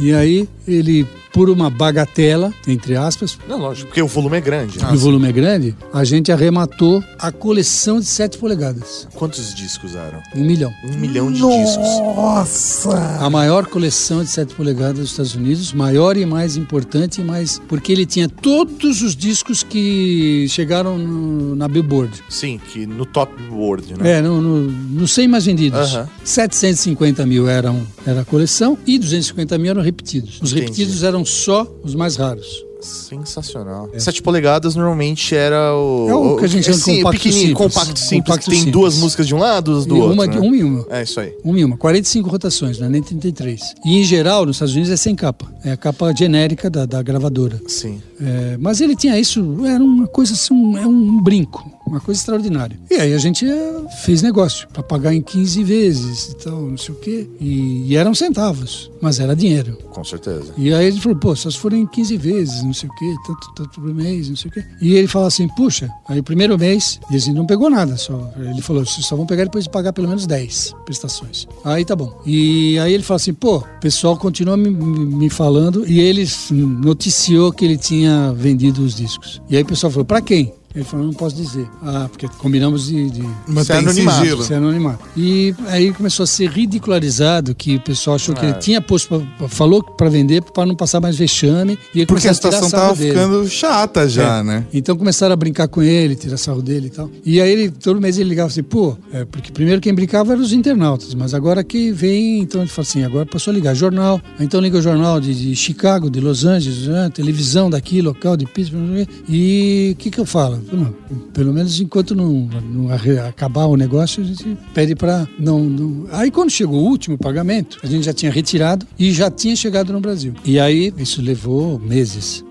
E aí ele, por uma bagatela, entre aspas, Não, lógico, porque o volume é grande. né? o volume é grande, a gente arrematou a coleção de 7 polegadas. Quantos discos eram? Um milhão. Um milhão de discos. Nossa! A maior coleção de 7 polegadas dos Estados Unidos, maior e mais importante, mas porque ele tinha todos os discos que chegaram no- na Billboard. Sim, que no top board, né? É, no, no, no 100 mais vendidos. Aham. 750 mil eram era a coleção e 250 mil eram repetidos. Os Entendi. repetidos eram só os mais raros. Sensacional. 7 polegadas normalmente era o. É o que a gente chama de sim, compacto simples. compacto simples. Compacto que tem simples. duas músicas de um lado, duas do E outro. uma, né? um e uma. É isso aí. Uma e uma. 45 rotações, não é nem 33. E em geral, nos Estados Unidos é sem capa. É a capa genérica da, da gravadora. Sim. É, mas ele tinha isso, era uma coisa assim, um, é um brinco, uma coisa extraordinária. E aí a gente é, fez negócio para pagar em 15 vezes e tal, não sei o quê. E, e eram centavos, mas era dinheiro. Com certeza. E aí ele falou, pô, só se forem 15 vezes, não sei o quê, tanto, tanto por mês, não sei o quê. E ele falou assim, puxa, aí o primeiro mês, e assim, não pegou nada, só. Ele falou, vocês só vão pegar depois de pagar pelo menos 10 prestações. Aí tá bom. E aí ele falou assim, pô, o pessoal continua me, me me falando, e ele noticiou que ele tinha vendido os discos. E aí o pessoal falou, pra quem? Ele falou, não posso dizer. Ah, porque combinamos de- de Mantém anonimato, ser anonimato. E aí começou a ser ridicularizado que o pessoal achou que É. ele tinha posto, pra- falou para vender para não passar mais vexame. E ele Porque a tirar situação sarro tava dele. ficando chata já, É. né? Então começaram a brincar com ele, tirar sarro dele e tal. E aí ele, todo mês ele ligava assim, pô, é, porque primeiro quem brincava eram os internautas, mas agora que vem, então ele fala assim, agora passou a ligar jornal, então liga o jornal de, de Chicago, de Los Angeles, né, televisão daqui, local de Pittsburgh, e o que que eu falo? Não, pelo menos enquanto não, não acabar o negócio, a gente pede para não, não... Aí quando chegou o último pagamento, a gente já tinha retirado e já tinha chegado no Brasil. E aí isso levou meses.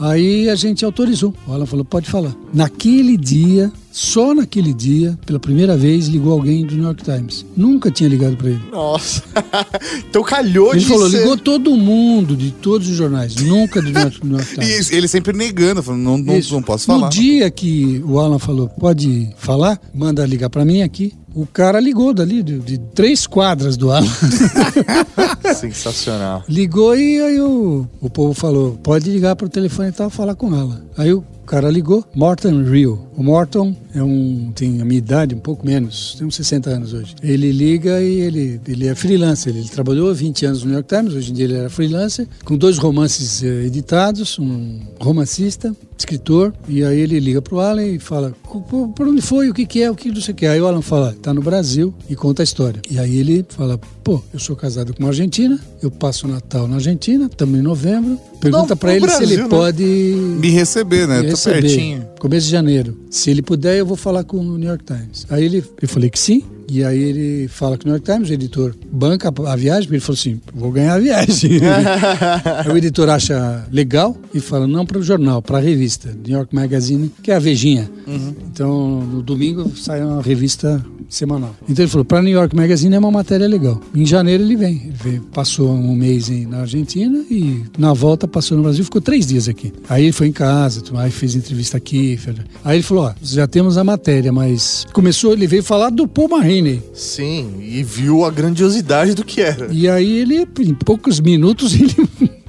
Aí a gente autorizou. O Alan falou, pode falar. Naquele dia, só naquele dia, pela primeira vez, ligou alguém do New York Times. Nunca tinha ligado para ele. Nossa. então calhou Ele de falou, ser- ligou todo mundo, de todos os jornais. Nunca do New York, New York Times. E ele sempre negando, falando, não, não, não posso falar. No dia que o Alan falou, pode falar, manda ligar para mim aqui. O cara ligou dali, de, de três quadras do Alan. Sensacional. Ligou e aí o, o povo falou: pode ligar para o telefone e tal, falar com ela. Aí o cara ligou, Morton Rio. O Morton é um, tem a minha idade, um pouco menos, tem uns 60 anos hoje. Ele liga e ele, ele é freelancer. Ele trabalhou 20 anos no New York Times, hoje em dia ele era freelancer, com dois romances eh, editados, um romancista, escritor. E aí ele liga pro Alan e fala: por onde foi, o que, que é, o que não sei o que. Aí o Alan fala: tá no Brasil e conta a história. E aí ele fala: pô, eu sou casado com uma argentina, eu passo o Natal na Argentina, estamos em novembro. Pergunta no ele se Brasil, ele né? pode Me receber, né? me Tô receber, pertinho. Começo de janeiro. Se ele puder, eu vou falar com o New York Times. Aí ele, eu falei que sim. E aí ele fala com o New York Times, o editor banca a viagem, ele falou assim, vou ganhar a viagem. o editor acha legal e fala, não para o jornal, para a revista, New York Magazine, que é a Vejinha. Então, no domingo sai uma revista semanal. Então ele falou, para New York Magazine é uma matéria legal. Em janeiro ele vem. Ele veio, passou um mês em- na Argentina e na volta passou no Brasil, ficou três dias aqui. Aí ele foi em casa, aí fez entrevista aqui. Aí ele falou, ó, já temos a matéria, mas começou, ele veio falar do Paul Marraine. Sim, e viu a grandiosidade do que era. E aí ele, em poucos minutos, ele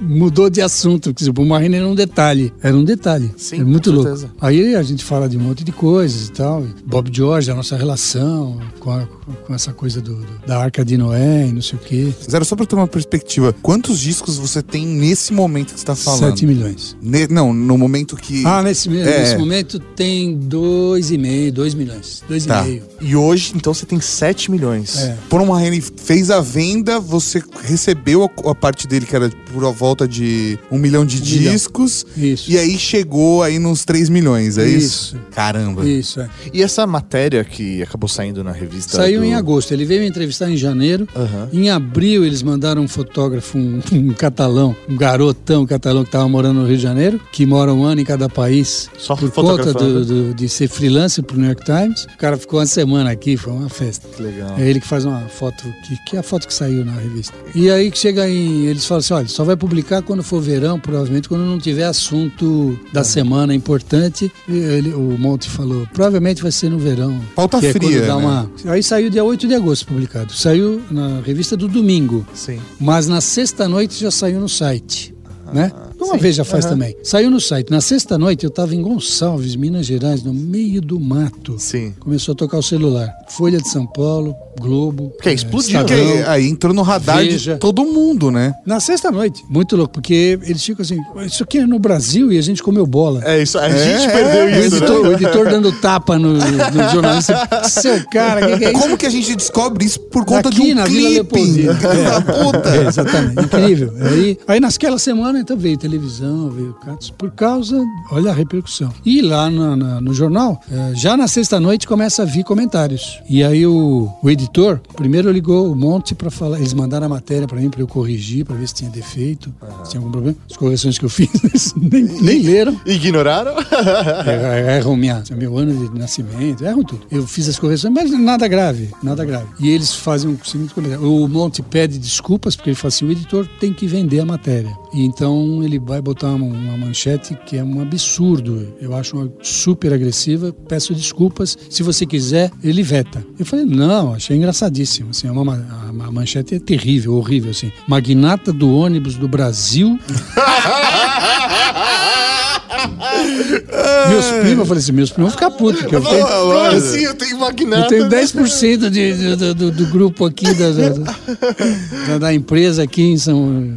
mudou de assunto. Porque o Paul Marraine era um detalhe. Era um detalhe. Sim, era muito louco. Aí a gente fala de um monte de coisas e tal. Bob George, a nossa relação com, a- com essa coisa do, do- da Arca de Noé e não sei o quê. Zero, só pra ter uma perspectiva, quantos discos você tem nesse momento que você tá falando? 7 milhões. Ne- não, no momento que. Ah, nesse, É. nesse momento tem 2,5, 2 milhões. 2,5. Tá. E hoje, então, você tem 7 milhões. É. Por uma Henry fez a venda, você recebeu a, a parte dele, que era por a volta de um milhão de Um milhão. discos. Isso. E aí chegou aí nos 3 milhões, é isso? Isso. Caramba. Isso, é. E essa matéria que acabou saindo na revista. Saiu do- em agosto. Ele veio me entrevistar em janeiro. Aham. Em abril, eles mandaram um fotógrafo, um, um catalão, um garotão catalão que estava morando no Rio de Janeiro, que mora um ano em cada país. Só por conta do, do- de ser freelancer pro New York Times. O cara ficou uma semana aqui, foi uma festa. Que legal. É ele que faz uma foto, que, que é a foto que saiu na revista. E aí que chega em. Eles falam assim: olha, só vai publicar quando for verão, provavelmente quando não tiver assunto da semana importante. E ele, o Monte falou: provavelmente vai ser no verão. Pauta que é fria, dá né? uma... Aí saiu dia 8 de agosto publicado. Saiu na revista do domingo. Sim. Mas na sexta-noite já saiu no site. Né? Uma sim. vez já faz Aham. também. Saiu no site. Na sexta-noite eu estava em Gonçalves, Minas Gerais, no meio do mato. Sim. Começou a tocar o celular. Folha de São Paulo, Globo. Que eh, explodiu. Porque Estadão. aí entrou no radar Veja. de todo mundo, né? Na sexta-noite. Muito louco, porque eles ficam assim, isso aqui é no Brasil e a gente comeu bola. É isso, a É, gente é, perdeu O isso, editor, né? o editor dando tapa no, no jornalista. Seu cara, o que, que é isso? Como que a gente descobre isso por conta Aqui de um na Vila clipe? Leopoldina. Da puta. É, exatamente, incrível. Aí, aí naquela semana então veio televisão, veio Catos, por causa, olha a repercussão. E lá na- na- no jornal, eh, já na sexta-noite começa a vir comentários. E aí o, o editor, primeiro ligou o Monte para falar, eles mandaram a matéria para mim para eu corrigir, para ver se tinha defeito, se tinha algum problema. As correções que eu fiz, eles nem, nem leram. Ignoraram? É, Erram minha, meu ano de nascimento, erram tudo. Eu fiz as correções, mas nada grave, nada grave. E eles fazem o seguinte comentário. O Monte pede desculpas, porque ele fala assim, o editor tem que vender a matéria. E então ele vai botar uma, uma manchete que é um absurdo. Eu acho uma super agressiva. Peço desculpas. Se você quiser, ele veta. Eu falei, não, achei engraçadíssimo. Assim, é uma, ma- a, a manchete é terrível, horrível. Assim. Magnata do ônibus do Brasil meus primos, eu falei assim, meus primos vão ficar putos, porque eu tenho, Como assim? Eu tenho eu magnata. tenho 10% de, de- do, do- do grupo aqui da, da, da- empresa aqui em São.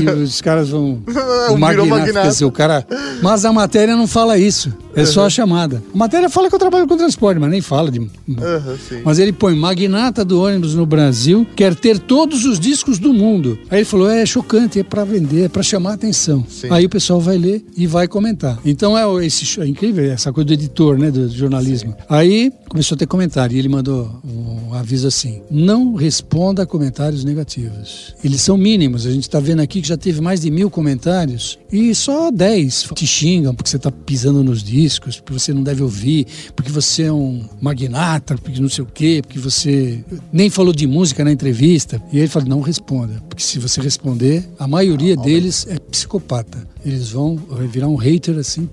E os caras vão. O magnata, magnata. quer dizer, o cara. Mas a matéria não fala isso. É só a chamada. A matéria fala que eu trabalho com transporte, mas nem fala de. Sim. Mas ele põe magnata do ônibus no Brasil, quer ter todos os discos do mundo. Aí ele falou: é chocante, é pra vender, é pra chamar a atenção. Sim. Aí o pessoal vai ler e vai comentar. Então é o- esse é incrível essa coisa do editor, né, do jornalismo. Aí começou a ter comentário e ele mandou um aviso assim: não responda a comentários negativos. Eles são mínimos. A gente tá vendo aqui que já teve mais de mil comentários e só 10 te xingam porque você tá pisando nos discos, porque você não deve ouvir, porque você é um magnata, porque não sei o quê, porque você nem falou de música na entrevista. E aí ele fala: não responda, porque se você responder, a maioria deles é psicopata. Eles vão virar um hater assim.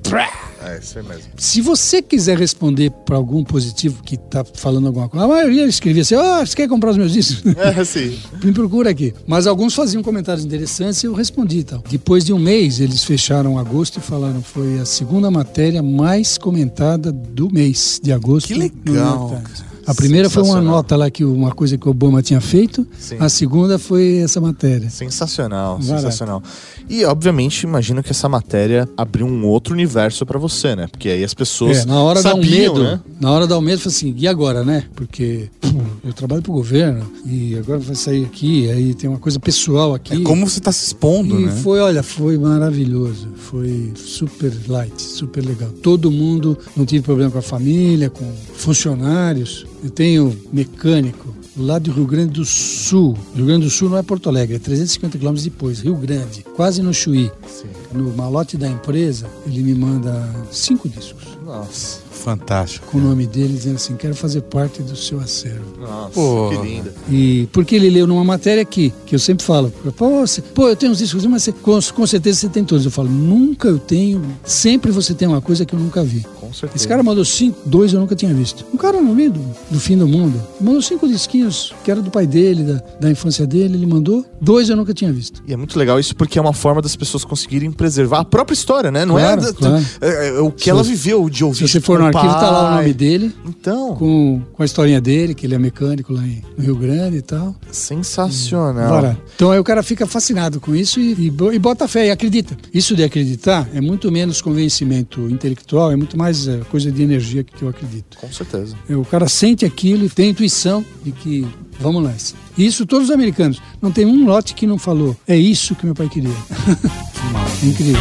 É, isso aí mesmo. Se você quiser responder para algum positivo que tá falando alguma coisa, a maioria escrevia assim: ó, você quer comprar os meus discos? É, sim. Me procura aqui. Mas alguns faziam comentários interessantes e eu respondi e tal. Depois de um mês, eles fecharam agosto e falaram foi a segunda matéria mais comentada do mês de agosto. Que legal. A primeira foi uma nota lá que uma coisa que o Obama tinha feito. Sim. A segunda foi essa matéria. Sensacional, Barato. sensacional. E, obviamente, imagino que essa matéria abriu um outro universo pra você, né? Porque aí as pessoas É, na hora dá um sabiam, medo. né? Na hora dá um medo, foi assim, e agora, né? Porque pô, eu trabalho pro governo e agora vai sair aqui, aí tem uma coisa pessoal aqui. É como você tá se expondo, E né? foi, olha, foi maravilhoso. Foi super light, super legal. Todo mundo, não tive problema com a família, com funcionários. Eu tenho mecânico lá do Rio Grande do Sul. Rio Grande do Sul não é Porto Alegre, é 350 quilômetros depois, Rio Grande, quase no Chuí. No malote da empresa, ele me manda cinco discos Nossa, Fantástico. com o nome dele, dizendo assim: quero fazer parte do seu acervo. nossa, Pô. que linda. E porque ele leu numa matéria aqui, que eu sempre falo, pô, você- pô eu tenho uns discos, mas você, com, com certeza você tem todos. Eu falo, nunca eu tenho, sempre você tem uma coisa que eu nunca vi. Com certeza. Esse cara mandou cinco, dois eu nunca tinha visto. Um cara no meio do, do fim do mundo, mandou cinco disquinhos, que era do pai dele, da, da infância dele, ele mandou, dois eu nunca tinha visto. E é muito legal isso porque é uma forma das pessoas conseguirem preservar a própria história, né? Não Claro, é, claro. é- é o que Se ela viveu de ouvir. Se você for no o arquivo, tá lá o pai. nome dele, Então, com, com a historinha dele, que ele é mecânico lá em, no Rio Grande e tal. sensacional. Barato. Então aí o cara fica fascinado com isso e, e e bota fé e acredita. Isso de acreditar é muito menos convencimento intelectual, é muito mais é, coisa de energia que eu acredito. Com certeza. É, O cara sente aquilo e tem intuição de que vamos. E Isso todos os americanos. Não tem um lote que não falou. É isso que meu pai queria. É Incrível.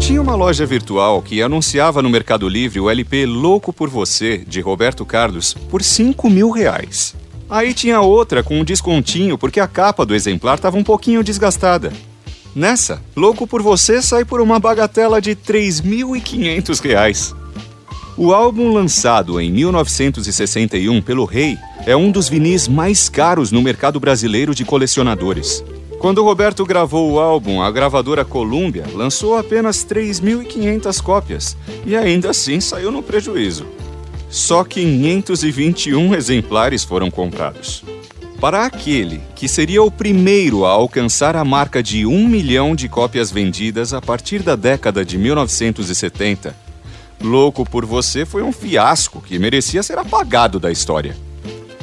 Tinha uma loja virtual que anunciava no Mercado Livre o LP Louco por Você, de Roberto Carlos, por 5 mil reais. Aí tinha outra com um descontinho porque a capa do exemplar estava um pouquinho desgastada. Nessa, Louco por Você sai por uma bagatela de 3.500 reais. O álbum lançado em 1961 pelo Rei é um dos vinis mais caros no mercado brasileiro de colecionadores. Quando Roberto gravou o álbum, a gravadora Columbia lançou apenas 3.500 cópias e ainda assim saiu no prejuízo. Só 521 exemplares foram comprados. Para aquele que seria o primeiro a alcançar a marca de um milhão de cópias vendidas a partir da década de 1970, Louco por Você foi um fiasco que merecia ser apagado da história.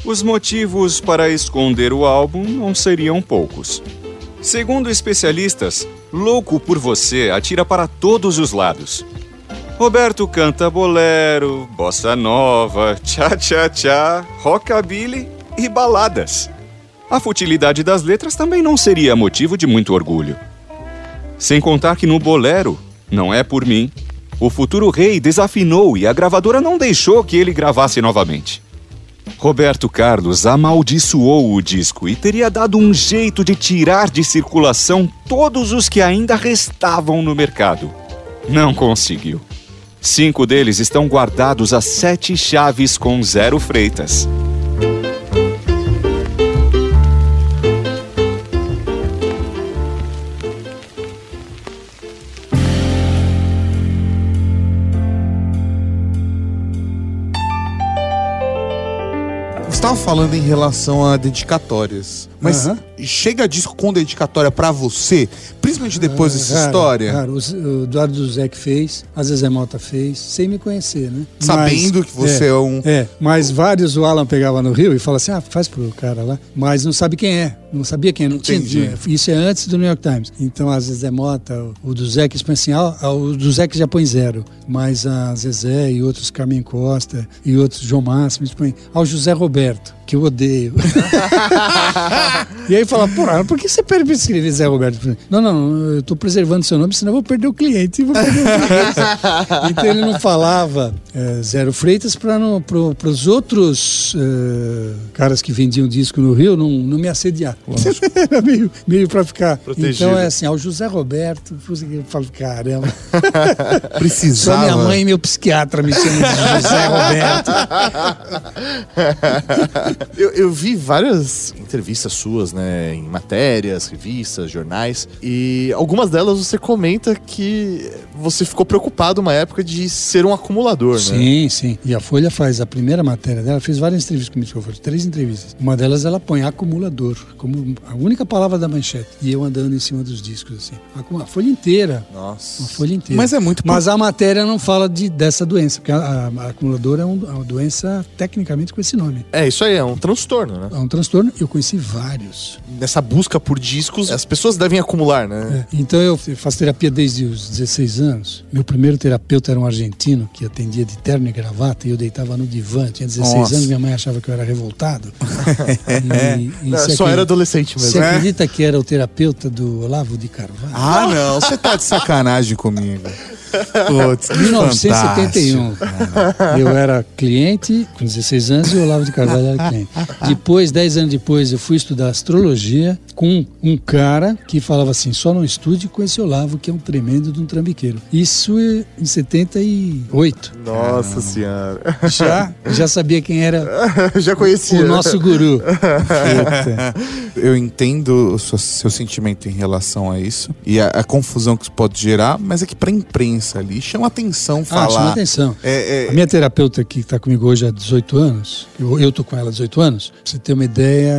Os motivos para esconder o álbum não seriam poucos. Segundo especialistas, Louco por Você atira para todos os lados. Roberto canta bolero, bossa nova, tchá-tchá-tchá, rockabilly e baladas. A futilidade das letras também não seria motivo de muito orgulho. Sem contar que no bolero, não é por mim, o futuro rei desafinou e a gravadora não deixou que ele gravasse novamente. Roberto Carlos amaldiçoou o disco e teria dado um jeito de tirar de circulação todos os que ainda restavam no mercado. Não conseguiu. Cinco deles estão guardados a sete chaves com zero freitas. Estava falando em relação a dedicatórias. Mas Aham. chega disco com dedicatória pra você, principalmente depois dessa Cara, história, Cara, o, Eduardo Zé que fez, a Zezé Mota fez, sem me conhecer, né? sabendo que você é, um. É, mas vários o Alan pegava no Rio e falava assim: ah, faz pro cara lá, mas não sabe quem é, não sabia quem é, não tinha. Isso é antes do New York Times. Então a Zezé Mota, o do Zé que põe assim, ah, o do Zé que já põe zero, mas a Zezé e outros Carmen Costa e outros João Máximo, põem ao José Roberto, que eu odeio. e aí fala, porra, por que você pra escrever Zé Roberto? Não, não, eu tô preservando seu nome, senão eu vou perder o cliente. Vou perder o cliente. então ele não falava eh, Zero Freitas para pro, os outros eh, caras que vendiam disco no Rio não, não me assediar. Era meio, meio para ficar. Protegido. Então é assim, ao José Roberto, eu falo, caramba. Só Precisava. minha mãe e meu psiquiatra me chamam de José Roberto. Eu, eu vi várias entrevistas suas, né? Em matérias, revistas, jornais. E algumas delas você comenta que você ficou preocupado uma época de ser um acumulador, né? Sim, sim. E a Folha faz a primeira matéria dela, fez várias entrevistas comigo, eu fiz três entrevistas. Uma delas ela põe acumulador, como a única palavra da manchete. E eu andando em cima dos discos, assim. A, a folha inteira. Nossa. A folha inteira. Mas é muito. Mas a matéria não fala de, dessa doença, porque a, a- a acumulador é, um- é uma doença tecnicamente com esse nome. É, isso aí é um transtorno, né? É um transtorno, eu conheci vários. Nessa busca por discos, as pessoas devem acumular, né? É, Então eu faço terapia desde os 16 anos. Meu primeiro terapeuta era um argentino que atendia de terno e gravata e eu deitava no divã. Eu Tinha 16 Nossa. anos, minha mãe achava que eu era revoltado. E, e Não, só acredita- era adolescente mesmo. Você né? acredita que era o terapeuta do Olavo de Carvalho? Ah, não, você tá de sacanagem comigo. Putz, que 1971. fantástico. Eu era cliente com 16 anos e o Olavo de Carvalho era cliente. Depois, 10 anos depois, eu fui estudar astrologia com um cara que falava assim: só não estude com esse Olavo, que é um tremendo de um trambiqueiro. Isso é em 78. Nossa senhora. Já, já sabia quem era Já conhecia. o nosso guru. Eu entendo o seu, seu sentimento em relação a isso e a, a confusão que isso pode gerar, mas é que pra imprensa ali chama atenção Ah, falar. chama atenção. É, A é, minha terapeuta que está comigo hoje há 18 anos, eu, eu tô com ela há 18 anos, pra você ter uma ideia,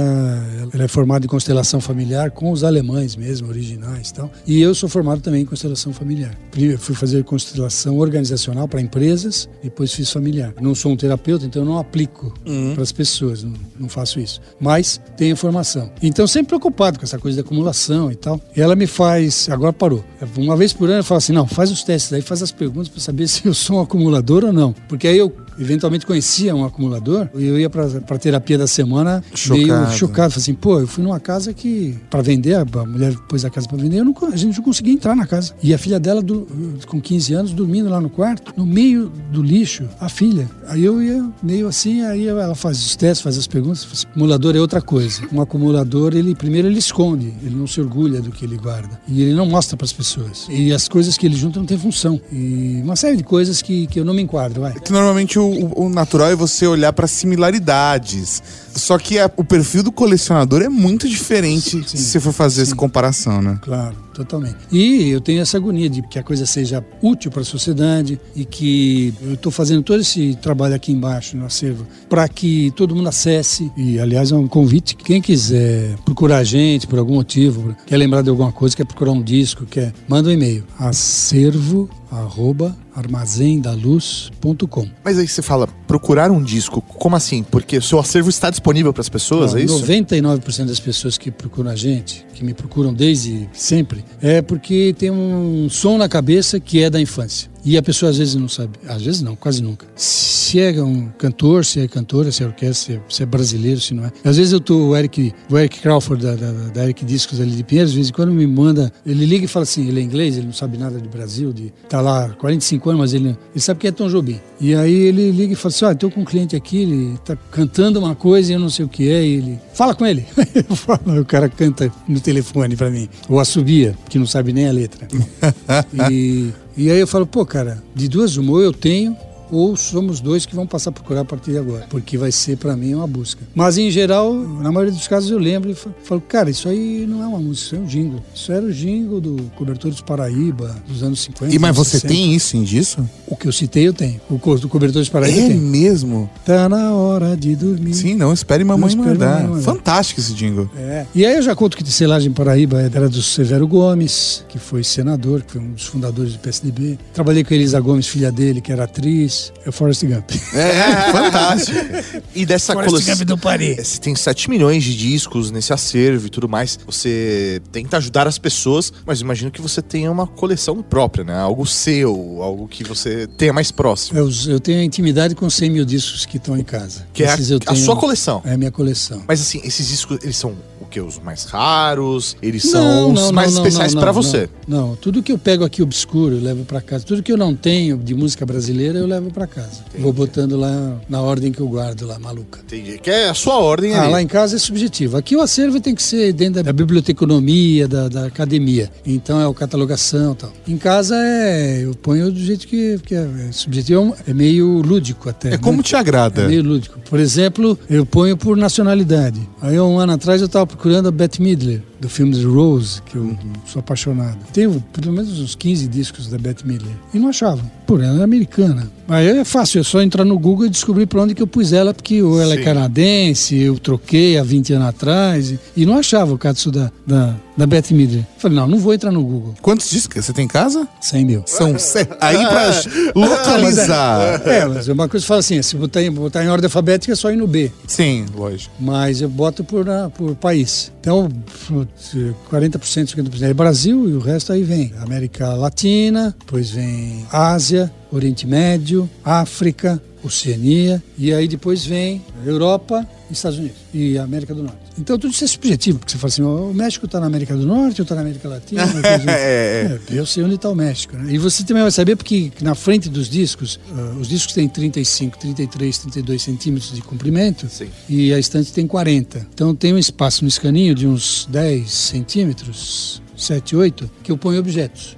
ela é formada em constelação familiar com os alemães mesmo, originais e tal. E eu sou formado também em constelação familiar. Primeiro, Fui fazer constelação organizacional para empresas, depois fiz familiar. Não sou um terapeuta, então eu não aplico para as pessoas, não, não faço isso. Mas tenho formação. Então sempre preocupado com essa coisa de acumulação e tal. E ela me faz, agora parou. Uma vez por ano eu falo assim, não, faz os testes aí, faz as perguntas para saber se eu sou um acumulador ou não. Porque aí eu eventualmente conhecia um acumulador e eu ia para terapia da semana meio Chocado. chocado. Falei assim, pô, eu fui numa casa que, para vender, a mulher pôs a casa para vender, não, a gente não conseguia entrar na casa. E a filha dela, do- com 15 anos, dormindo lá no quarto, no meio do lixo, a filha. Aí eu ia meio assim, aí ela faz os testes, faz as perguntas. Acumulador é outra coisa. Um acumulador, ele primeiro ele esconde, ele não se orgulha do que ele guarda. E ele não mostra para as pessoas. E as coisas que ele junta não tem função. E uma série de coisas que, que eu não me enquadro, vai. que normalmente o, o- o natural é você olhar pra similaridades. Só que a- o perfil do colecionador é muito diferente Sim, se você for fazer essa comparação, né? Claro, totalmente. E eu tenho essa agonia de que a coisa seja útil para a sociedade e que eu estou fazendo todo esse trabalho aqui embaixo no acervo para que todo mundo acesse. E, aliás, é um convite. Quem quiser procurar a gente por algum motivo, quer lembrar de alguma coisa, quer procurar um disco, quer, manda um e-mail. Acervo arroba armazendaluz.com Mas aí você fala, procurar um disco, como assim? Porque o seu acervo está disponível para as pessoas, é isso? 99% das pessoas que procuram a gente, que me procuram desde sempre, é porque tem um som na cabeça que é da infância. E a pessoa às vezes não sabe, às vezes não, quase nunca. Se é um cantor, se é cantora, se é orquestra, se é, se é brasileiro, se não é. Às vezes eu tô, o Eric, o Eric Crawford da, da, da Eric Discos ali de Pinheiros, de vez em quando me manda, ele liga e fala assim, ele é inglês, ele não sabe nada de Brasil, de, tá lá 45 anos, mas ele, ele sabe que é Tom Jobim. E aí ele liga e fala assim, ah, tô com um cliente aqui, ele tá cantando uma coisa e eu não sei o que é, e ele, fala com ele. Eu falo, o cara canta no telefone pra mim, ou assobia, que não sabe nem a letra. e, e aí eu falo, pô, cara, de duas uma, eu tenho, ou somos dois que vão passar a procurar a partir de agora, porque vai ser para mim uma busca. Mas em geral, na maioria dos casos eu lembro e fa- falo, cara, isso aí não é uma música, isso é um jingle. Isso era o jingle do Cobertor dos Paraíba, dos anos 50. E mas você 60. tem isso disso? O que eu citei eu tenho. O do Cobertor dos Paraíba eu É tenho. mesmo? Tá na hora de dormir. Sim, não espere mamãe Não espere mandar. mamãe. Fantástico esse jingle. É. E aí eu já conto que de Selagem Paraíba era do Severo Gomes, que foi senador, que foi um dos fundadores do PSDB. Trabalhei com a Elisa Gomes, filha dele, que era atriz. É o Forrest Gump. É, fantástico. E dessa Forrest coleção. Gump do Paris. Você tem 7 milhões de discos nesse acervo e tudo mais. Você tenta ajudar as pessoas, mas imagino que você tenha uma coleção própria, né? Algo seu, algo que você tenha mais próximo. Eu, eu tenho intimidade com 100 mil discos que estão em casa. Que é a, Esses eu a tenho- sua coleção. É a minha coleção. Mas assim, esses discos, eles são que? Os mais raros? Eles Não, são os não, mais não, especiais não, você? Não, tudo que eu pego aqui obscuro eu levo pra casa. Tudo que eu não tenho de música brasileira eu levo pra casa. Vou botando lá na ordem que eu guardo lá, maluca. Entendi. Que é a sua ordem Ah, ali. lá em casa é subjetivo. Aqui o acervo tem que ser dentro da biblioteconomia, da, da academia. Então é o catalogação e tal. Em casa é. Eu ponho do jeito que, que é, é subjetivo. É meio lúdico até. É como né? te agrada. É meio lúdico. Por exemplo, eu ponho por nacionalidade. Aí um ano atrás eu estava procurando a Bette Midler, do filme The Rose, que eu sou apaixonado. Tenho pelo menos uns 15 discos da Bette Midler. E não achava. Por ela é americana. Aí é fácil, é só entrar no Google e descobrir para onde que eu pus ela, porque ou ela Sim. é canadense, eu troquei há 20 anos atrás. E, e não achava o Katsu da, da, da Bette Midler. Falei, não, não vou entrar no Google. Quantos discos você tem em casa? 100 mil. São sete. Aí pra localizar. É, mas uma coisa que fala assim, se botar em, botar em ordem alfabética é só ir no B. Sim, lógico. mas eu boto por, ah, por país. Então, putz, 40%, 50% é Brasil e o resto aí vem América Latina, depois vem Ásia, Oriente Médio, África, Oceania e aí depois vem Europa e Estados Unidos e América do Norte. Então tudo isso é subjetivo, porque você fala assim, o México está na América do Norte ou está na América Latina? É, É, eu sei onde está o México. Né? E você também vai saber porque na frente dos discos, ah, os discos têm 35, 33, 32 centímetros de comprimento Sim. e a estante tem 40. Então tem um espaço no escaninho de uns 10 centímetros, 7, 8, que eu ponho objetos.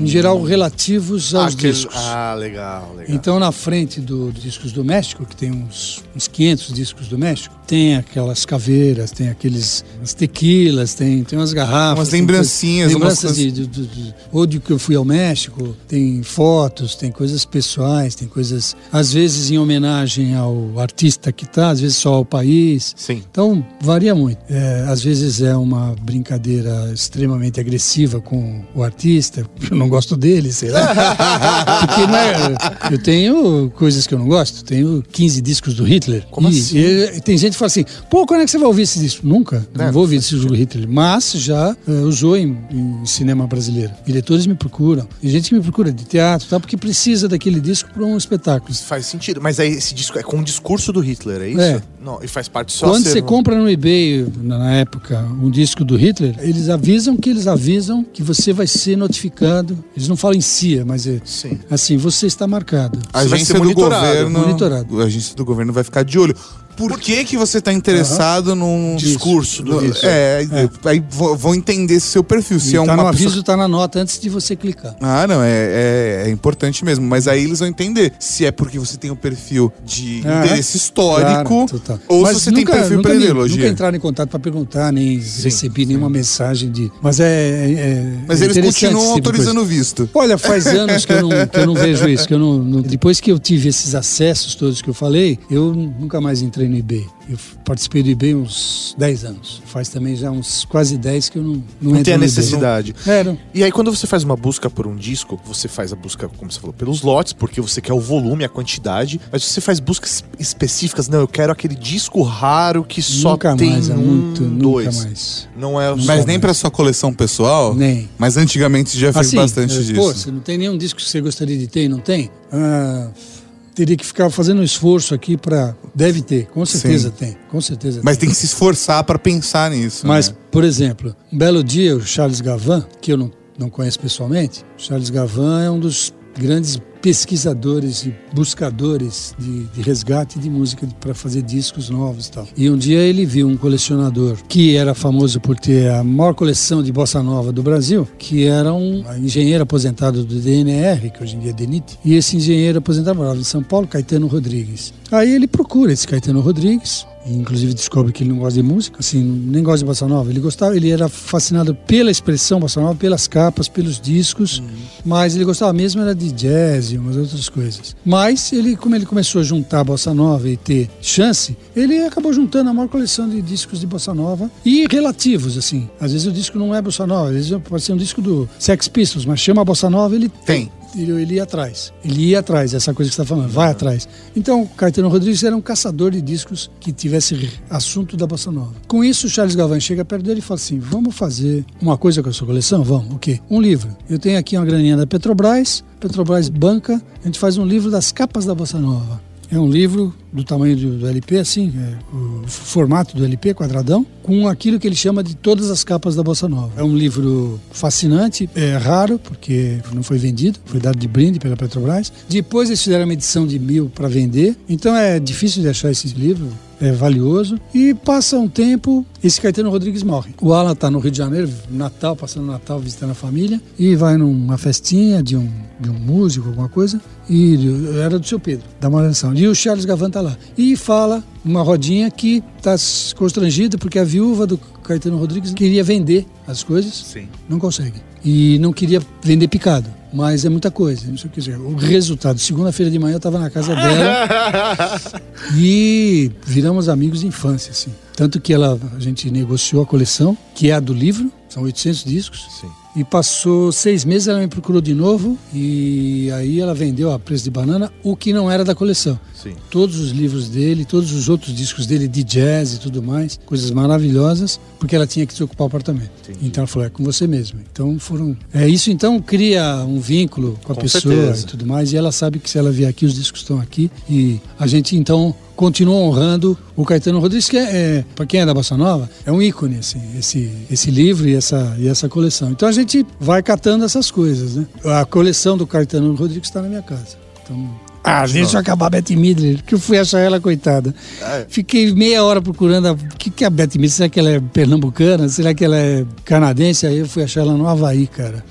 Em geral, relativos aos Aquele- discos. Ah, legal, legal. Então, na frente do, dos discos do México, que tem uns, uns 500 discos do México, tem aquelas caveiras, tem aqueles as tequilas, tem, tem umas garrafas. Umas tem lembrancinhas, umas lembranças de, de, de, de- ou de que eu fui ao México, tem fotos, tem coisas pessoais, tem coisas, às vezes em homenagem ao artista que está, às vezes só ao país. Sim. Então, varia muito. É, às vezes é uma brincadeira extremamente agressiva com o artista, eu não gosto dele, sei lá. Porque né, eu tenho coisas que eu não gosto. Tenho 15 discos do Hitler. Como e, assim? e tem gente que fala assim: pô, quando é que você vai ouvir esse disco? Nunca. É, não vou ouvir esse disco do Hitler. Mas já eh, usou em, em cinema brasileiro. Diretores me procuram. Tem gente que me procura de teatro, e tal, porque precisa daquele disco para um espetáculo. Faz sentido. Mas aí esse disco é com o discurso do Hitler, é isso? É. Não, e faz parte só Quando você um- compra no eBay, na época, um disco do Hitler, eles avisam que eles avisam que você vai ser notificado. Eles não falam em CIA, mas é Sim. assim, você está marcado. A agência do monitorado, governo. monitorado. A agência do governo vai ficar de olho. Por que, que você está interessado num Discurso do no- Hitler. É, aí vão entender esse seu perfil. Se E é tá uma no aviso, tá na nota antes de você clicar. Ah, não, é, é, é importante mesmo. Mas aí eles vão entender se é porque você tem um perfil de Ah, interesse histórico Claro, total. ou Mas se você tem perfil para ideologia. Nunca entraram em contato para perguntar, nem recebi nenhuma mensagem de. Mas é. é- é Mas eles continuam tipo autorizando o visto. Olha, faz anos que eu não, que eu não vejo isso. Que eu não, não- depois que eu tive esses acessos todos que eu falei, eu nunca mais entrei entrei no eBay. Eu participei do eBay uns 10 anos. Faz também já uns quase 10 que eu não, não, Não entro tem a necessidade. É, não. E aí, quando você faz uma busca por um disco, você faz a busca, como você falou, pelos lotes, porque você quer o volume, a quantidade, mas você faz buscas específicas. Não, eu quero aquele disco raro que só nunca tem mais, é um, muito, dois. nunca mais. Não é Mas nem mais. pra sua coleção pessoal? Nem. Mas antigamente você já fez Assim, bastante eh, disso. Pô, você não tem nenhum disco que você gostaria de ter e não tem? Ah, teria que ficar fazendo um esforço aqui pra. Deve ter, com certeza Sim. tem. Com certeza Mas tem que se esforçar pra pensar nisso. Mas, né? por exemplo, um belo dia, o Charles Gavan, que eu não, não conheço pessoalmente, o Charles Gavan é um dos grandes pesquisadores e buscadores de, de resgate de música para fazer discos novos e tal. E um dia ele viu um colecionador que era famoso por ter a maior coleção de bossa nova do Brasil, que era um engenheiro aposentado do DNR, que hoje em dia é DENIT, e esse engenheiro aposentado morava em São Paulo, Caetano Rodrigues. Aí ele procura esse Caetano Rodrigues, e, inclusive descobre que ele não gosta de música, assim, nem gosta de bossa nova. Ele gostava, ele era fascinado pela expressão bossa nova, pelas capas, pelos discos, mas ele gostava mesmo era de jazz e umas outras coisas. Mas ele, como ele começou a juntar bossa nova e ter chance, ele acabou juntando a maior coleção de discos de bossa nova e relativos, assim. Às vezes o disco não é bossa nova, às vezes pode ser um disco do Sex Pistols, mas chama bossa nova, ele Tem. Ele, ele ia atrás. Ele ia atrás, essa coisa que você está falando, vai atrás. Então, Caetano Rodrigues era um caçador de discos que tivesse assunto da bossa nova. Com isso, Charles Gavan chega perto dele e fala assim: vamos fazer uma coisa com a sua coleção? Vamos. O quê? Um livro. Eu tenho aqui uma graninha da Petrobras, Petrobras banca, a gente faz um livro das capas da bossa nova. É um livro do tamanho do, do LP, assim, é, o formato do LP, quadradão, com aquilo que ele chama de todas as capas da Bossa Nova. É um livro fascinante, é raro, porque não foi vendido, foi dado de brinde pela Petrobras. Depois eles fizeram uma edição de mil para vender, então é difícil de achar esse livro, é valioso. E passa um tempo, esse Caetano Rodrigues morre. O Alan tá no Rio de Janeiro, Natal, passando Natal, visitando a família, e vai numa festinha de um, de um músico, alguma coisa, e era do seu Pedro, da Maranção. E o Charles Gavan tá lá. E fala numa rodinha que tá constrangido porque a viúva do Caetano Rodrigues queria vender as coisas, Sim. não consegue. E não queria vender picado. Mas é muita coisa, não sei o que dizer. O resultado, segunda-feira de manhã eu estava na casa dela e viramos amigos de infância, assim. Tanto que ela, a gente negociou a coleção, que é a do livro, são 800 discos. Sim. E passou seis meses, ela me procurou de novo e aí ela vendeu a preço de banana o que não era da coleção. Sim. Todos os livros dele, todos os outros discos dele de jazz e tudo mais, coisas maravilhosas, porque ela tinha que desocupar o apartamento. Entendi. Então ela falou, é com você mesmo. Então foram. É, isso então cria um vínculo com a Com pessoa certeza. e tudo mais. E ela sabe que se ela vier aqui, os discos estão aqui. E a gente então continua honrando o Caetano Rodrigues, que é, é para quem é da Bossa Nova, é um ícone, assim, esse, esse livro e essa, e essa coleção. Então a gente vai catando essas coisas, né? A coleção do Caetano Rodrigues está na minha casa. Então, ah, deixa eu acabar a Beth Midler, que eu fui achar ela, coitada. Fiquei meia hora procurando o que, que é a Beth Midler. Será que ela é pernambucana? Será que ela é canadense? Aí eu fui achar ela no Havaí, cara.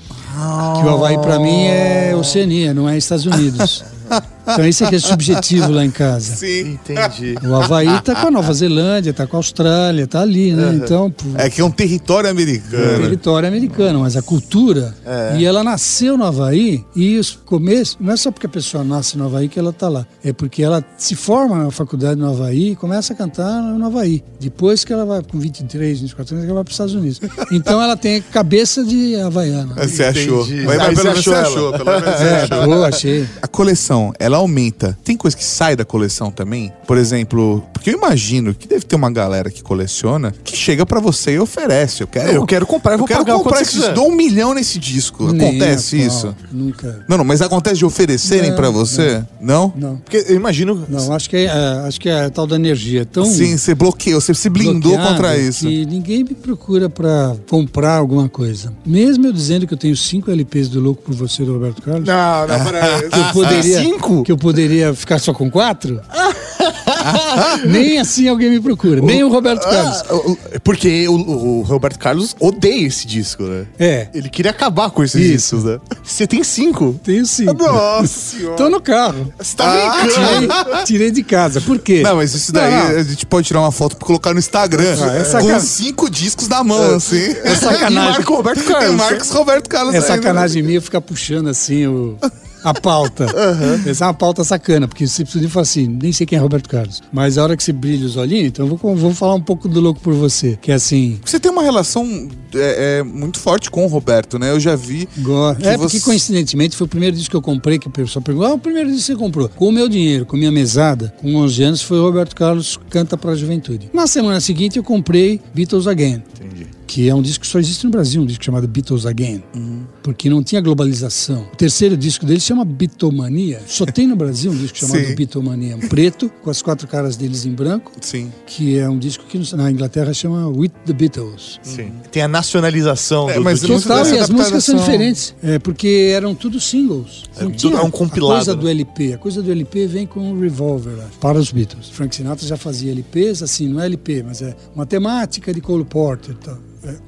Que o Havaí pra mim é Oceania, não é Estados Unidos. Então isso é que é subjetivo lá em casa. Sim. Entendi. O Havaí tá com a Nova Zelândia, tá com a Austrália, tá ali, né? Então, pô, É que é um território é americano. território americano, mas a cultura. E ela nasceu no Havaí e os começos. Não é só porque a pessoa nasce no Havaí que ela tá lá. É porque ela se forma na faculdade no Havaí e começa a cantar no Havaí. Depois que ela vai, com 23, 24 anos, ela vai para os Estados Unidos. Então ela tem cabeça de havaiana. Você achou. Mas, mas Aí pelo você menos você achou ela. achou. Pelo menos você É, achou. boa, achei. A coleção, ela aumenta. Tem coisa que sai da coleção também? Por exemplo, porque eu imagino que deve ter uma galera que coleciona que chega pra você e oferece. Eu quero, Eu quero comprar, eu vou quero comprar você esse quiser. disco. Dou um milhão nesse disco. Nem Acontece a isso? Nunca. Não, não, mas acontece de oferecerem Não, pra você? Não? Não. Porque eu imagino. Não, acho que é, é, acho que é a tal da energia tão Sim, você bloqueou, você se blindou contra isso. que ninguém me procura pra comprar alguma coisa. Mesmo eu dizendo que eu tenho cinco LPs do Louco por Você do Roberto Carlos, Não, não, que eu poderia Cinco? Que eu poderia ficar só com quatro. Nem assim alguém me procura, nem o Roberto Carlos. Ah, o- o- porque o, o Roberto Carlos odeia esse disco, né? É, Ele queria acabar com esses Isso. discos, né? Você tem cinco? tenho cinco. Nossa senhora. Tô no carro. Você tá brincando? Tirei, tirei de casa. Por quê? Não, mas isso daí Não, não. a gente pode tirar uma foto pra colocar no Instagram. Ah, é com cinco discos na mão, assim. É E sacanagem. Marco Roberto Carlos. Marcos Roberto Carlos É ainda. sacanagem minha ficar puxando assim o. a pauta. Essa é uma pauta sacana, porque você precisa falar assim, nem sei quem é Roberto Carlos. Mas a hora que você brilha os olhinhos, então eu vou, vou falar um pouco do Louco por Você. Que é assim, Você tem uma relação é, é, muito forte com o Roberto, né? Eu já vi. Go- Que É, você- porque coincidentemente foi o primeiro disco que eu comprei, que o pessoal perguntou, ah, o primeiro disco que você comprou. Com o meu dinheiro, com minha mesada, com 11 anos, foi o Roberto Carlos Canta pra Juventude. Na semana seguinte eu comprei Beatles Again. Que é um disco que só existe no Brasil, um disco chamado Beatles Again. Porque não tinha globalização. O terceiro disco dele se chama Beatlemania. Só tem no Brasil um disco chamado Sim. Beatlemania. Um preto, com as quatro caras deles em branco, Sim. que é um disco que na Inglaterra chama With the Beatles. Sim. Tem a nacionalização É, do, mas do. Total, e as músicas são diferentes. É, porque eram tudo singles. É, Não tudo- tinha é um compilado, A coisa né? do LP. A coisa do LP vem com o Revolver lá, para os Beatles. Frank Sinatra já fazia LPs, assim, não é LP, mas é uma temática de Cole Porter. e tal.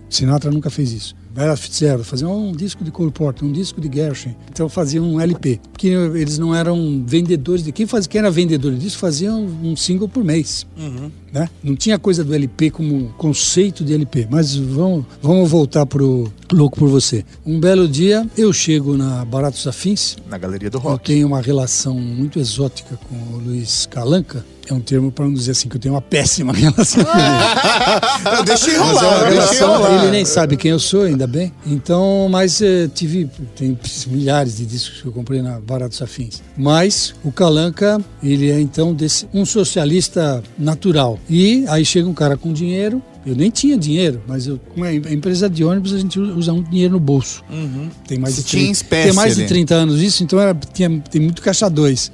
Sinatra nunca fez isso. Ella Fitzgerald fazia um disco de Cole Porter, um disco de Gershwin. Então fazia um LP. Porque eles não eram vendedores de. Quem, fazia, quem era vendedor de disco fazia um, um single por mês. Né? Não tinha coisa do LP como conceito de LP. Mas vamos, vamos voltar pro Louco por Você. Um belo dia eu chego na Baratos Afins. Na galeria do Eu rock. tenho uma relação muito exótica com o Luiz Calanca. É um termo para não dizer assim que eu tenho uma péssima relação com ele. Eu deixei Mas é rolar, uma eu deixei relação, rolar. ele nem sabe quem eu sou, ainda bem. Então, mas eh, tive tem milhares de discos que eu comprei na Baratos Afins. Mas o Calanca, ele é então desse, um socialista natural. E aí chega um cara com dinheiro. Eu nem tinha dinheiro, mas eu, com a em- a empresa de ônibus a gente usa um dinheiro no bolso. Tem mais Você de tinha 30, espécie tem mais de ali. 30 anos isso, então era, tinha, tem muito caixa 2.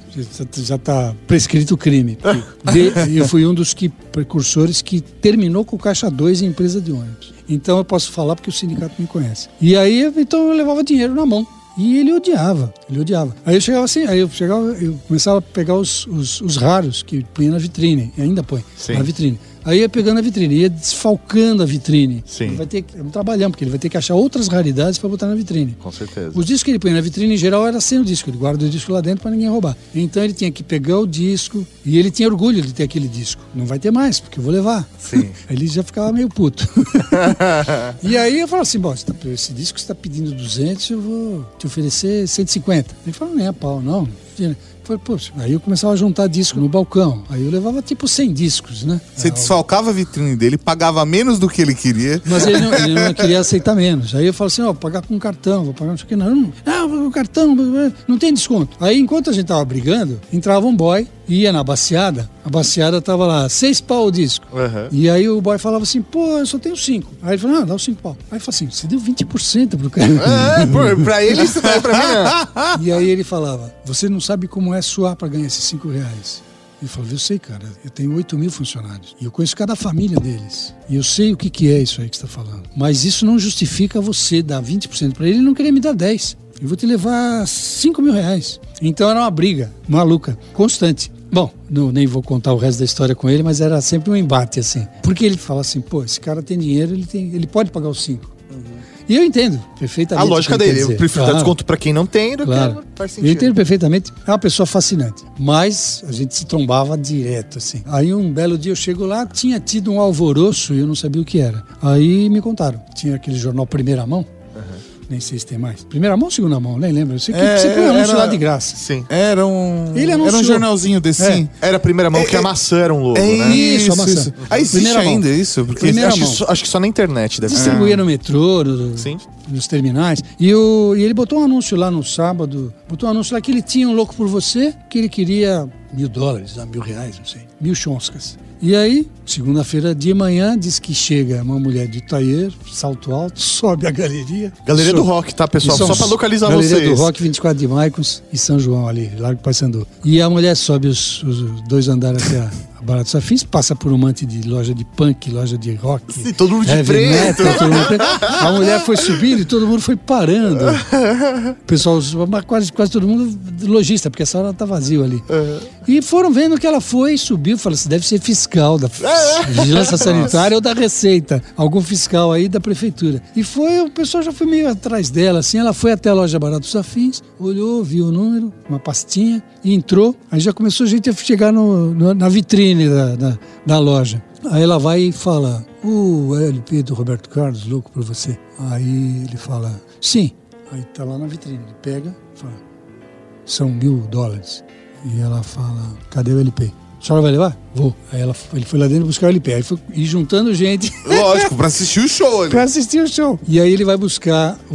Já está prescrito o crime. De- eu fui um dos que, precursores que terminou com o caixa 2 em empresa de ônibus. Então eu posso falar porque o sindicato me conhece. E aí, então eu levava dinheiro na mão. E ele odiava, ele odiava. Aí eu chegava assim, aí eu chegava, eu começava a pegar os, os, os raros que punha na vitrine, ainda põe Sim. na vitrine. Aí ia pegando a vitrine, ia desfalcando a vitrine. Sim. Ele vai ter que, é um trabalhão, porque ele vai ter que achar outras raridades para botar na vitrine. Com certeza. Os discos que ele põe na vitrine, em geral, era sem o disco. Ele guarda o disco lá dentro para ninguém roubar. Então ele tinha que pegar o disco e ele tinha orgulho de ter aquele disco. Não vai ter mais, porque eu vou levar. Sim. ele já ficava meio puto. e aí eu falo assim, bom, tá- esse disco você está pedindo 200, eu vou te oferecer 150. Ele falou, nem a pau, não. Falei, Poxa, aí eu começava a juntar disco no balcão. Aí eu levava tipo 100 discos, né? Você Ah, desfalcava a vitrine dele, pagava menos do que ele queria. mas ele não, ele não queria aceitar menos. Aí eu falo assim, ó, vou pagar com cartão, vou pagar não sei o que. Não, não, vou com cartão, não tem desconto. Aí enquanto a gente tava brigando, entrava um boy, ia na baciada, a baciada tava lá, seis pau o disco. Aham. E aí o boy falava assim, pô, eu só tenho cinco. Aí ele falou, não, dá os cinco pau. Aí ele falou assim, você deu 20% pro cara. É, pô, pra ele isso daí, pra mim não. E aí ele falava, você não sabe como é suar para ganhar esses cinco reais. Ele falou, eu sei, cara, eu tenho 8 mil funcionários. E eu conheço cada família deles. E eu sei o que, que é isso aí que você está falando. Mas isso não justifica você dar 20% para ele e não querer me dar 10. Eu vou te levar 5 mil reais. Então era uma briga maluca, constante. Bom, não, nem vou contar o resto da história com ele, mas era sempre um embate assim. Porque ele fala assim, pô, esse cara tem dinheiro, ele, tem, ele pode pagar os 5. E eu entendo perfeitamente. A lógica dele. Eu prefiro dar Claro. desconto pra quem não tem do Claro. que faz Eu entendo perfeitamente. É uma pessoa fascinante. Mas a gente se trombava direto, assim. Aí um belo dia eu chego lá, tinha tido um alvoroço e eu não sabia o que era. Aí me contaram. Tinha aquele jornal Primeira Mão. Nem sei se tem mais. Primeira mão ou segunda mão? Nem lembro. Eu sei que É, você põe anúncio era- lá de graça. Sim. Era um. Ele era um jornalzinho desse, É. sim. Era a primeira mão, É, que a é- maçã era um logo, É né? Isso, a maçã. isso. Aí existe Primeira mão. ainda isso? Porque Primeira Acho que, mão. só, acho que só na internet deve ser. Distribuía no metrô, no- Sim. nos terminais. E, o, e ele botou um anúncio lá no sábado. Botou um anúncio lá que ele tinha um louco por você, que ele queria mil dólares, ah, mil reais, não sei. Mil chonscas. E aí, segunda-feira de manhã, diz que chega uma mulher de taier, salto alto, sobe a galeria. Galeria do sobe. Rock, tá, pessoal? São Só pra localizar Galeria vocês. do Rock, 24 de Maicons e São João ali, Largo Paissandu. E a mulher sobe os, os dois andares até a, a Barata dos Afins, passa por um monte de loja de punk, loja de rock. Sim, todo mundo de preto. metal, todo mundo preto. A mulher foi subindo e todo mundo foi parando. O pessoal, quase, quase todo mundo lojista, porque essa hora tá vazio ali. E foram vendo que ela foi, subiu, falaram assim, deve ser fiscal da Vigilância Sanitária ou da Receita, algum fiscal aí da prefeitura. E foi, o pessoal já foi meio atrás dela, assim, ela foi até a loja Barato dos Afins, olhou, viu o número, uma pastinha, e entrou. Aí já começou a gente a chegar no- no- na vitrine da, da, da loja. Aí ela vai e fala, o LP do Roberto Carlos, louco por você. Aí ele fala, sim. Aí tá lá na vitrine, ele pega fala, são mil dólares. E ela fala, cadê o LP? A senhora vai levar? Vou. Aí ela, ele foi lá dentro buscar o LP. Aí foi ir juntando gente Lógico, pra assistir o show ali. pra assistir o show. E aí ele vai buscar o,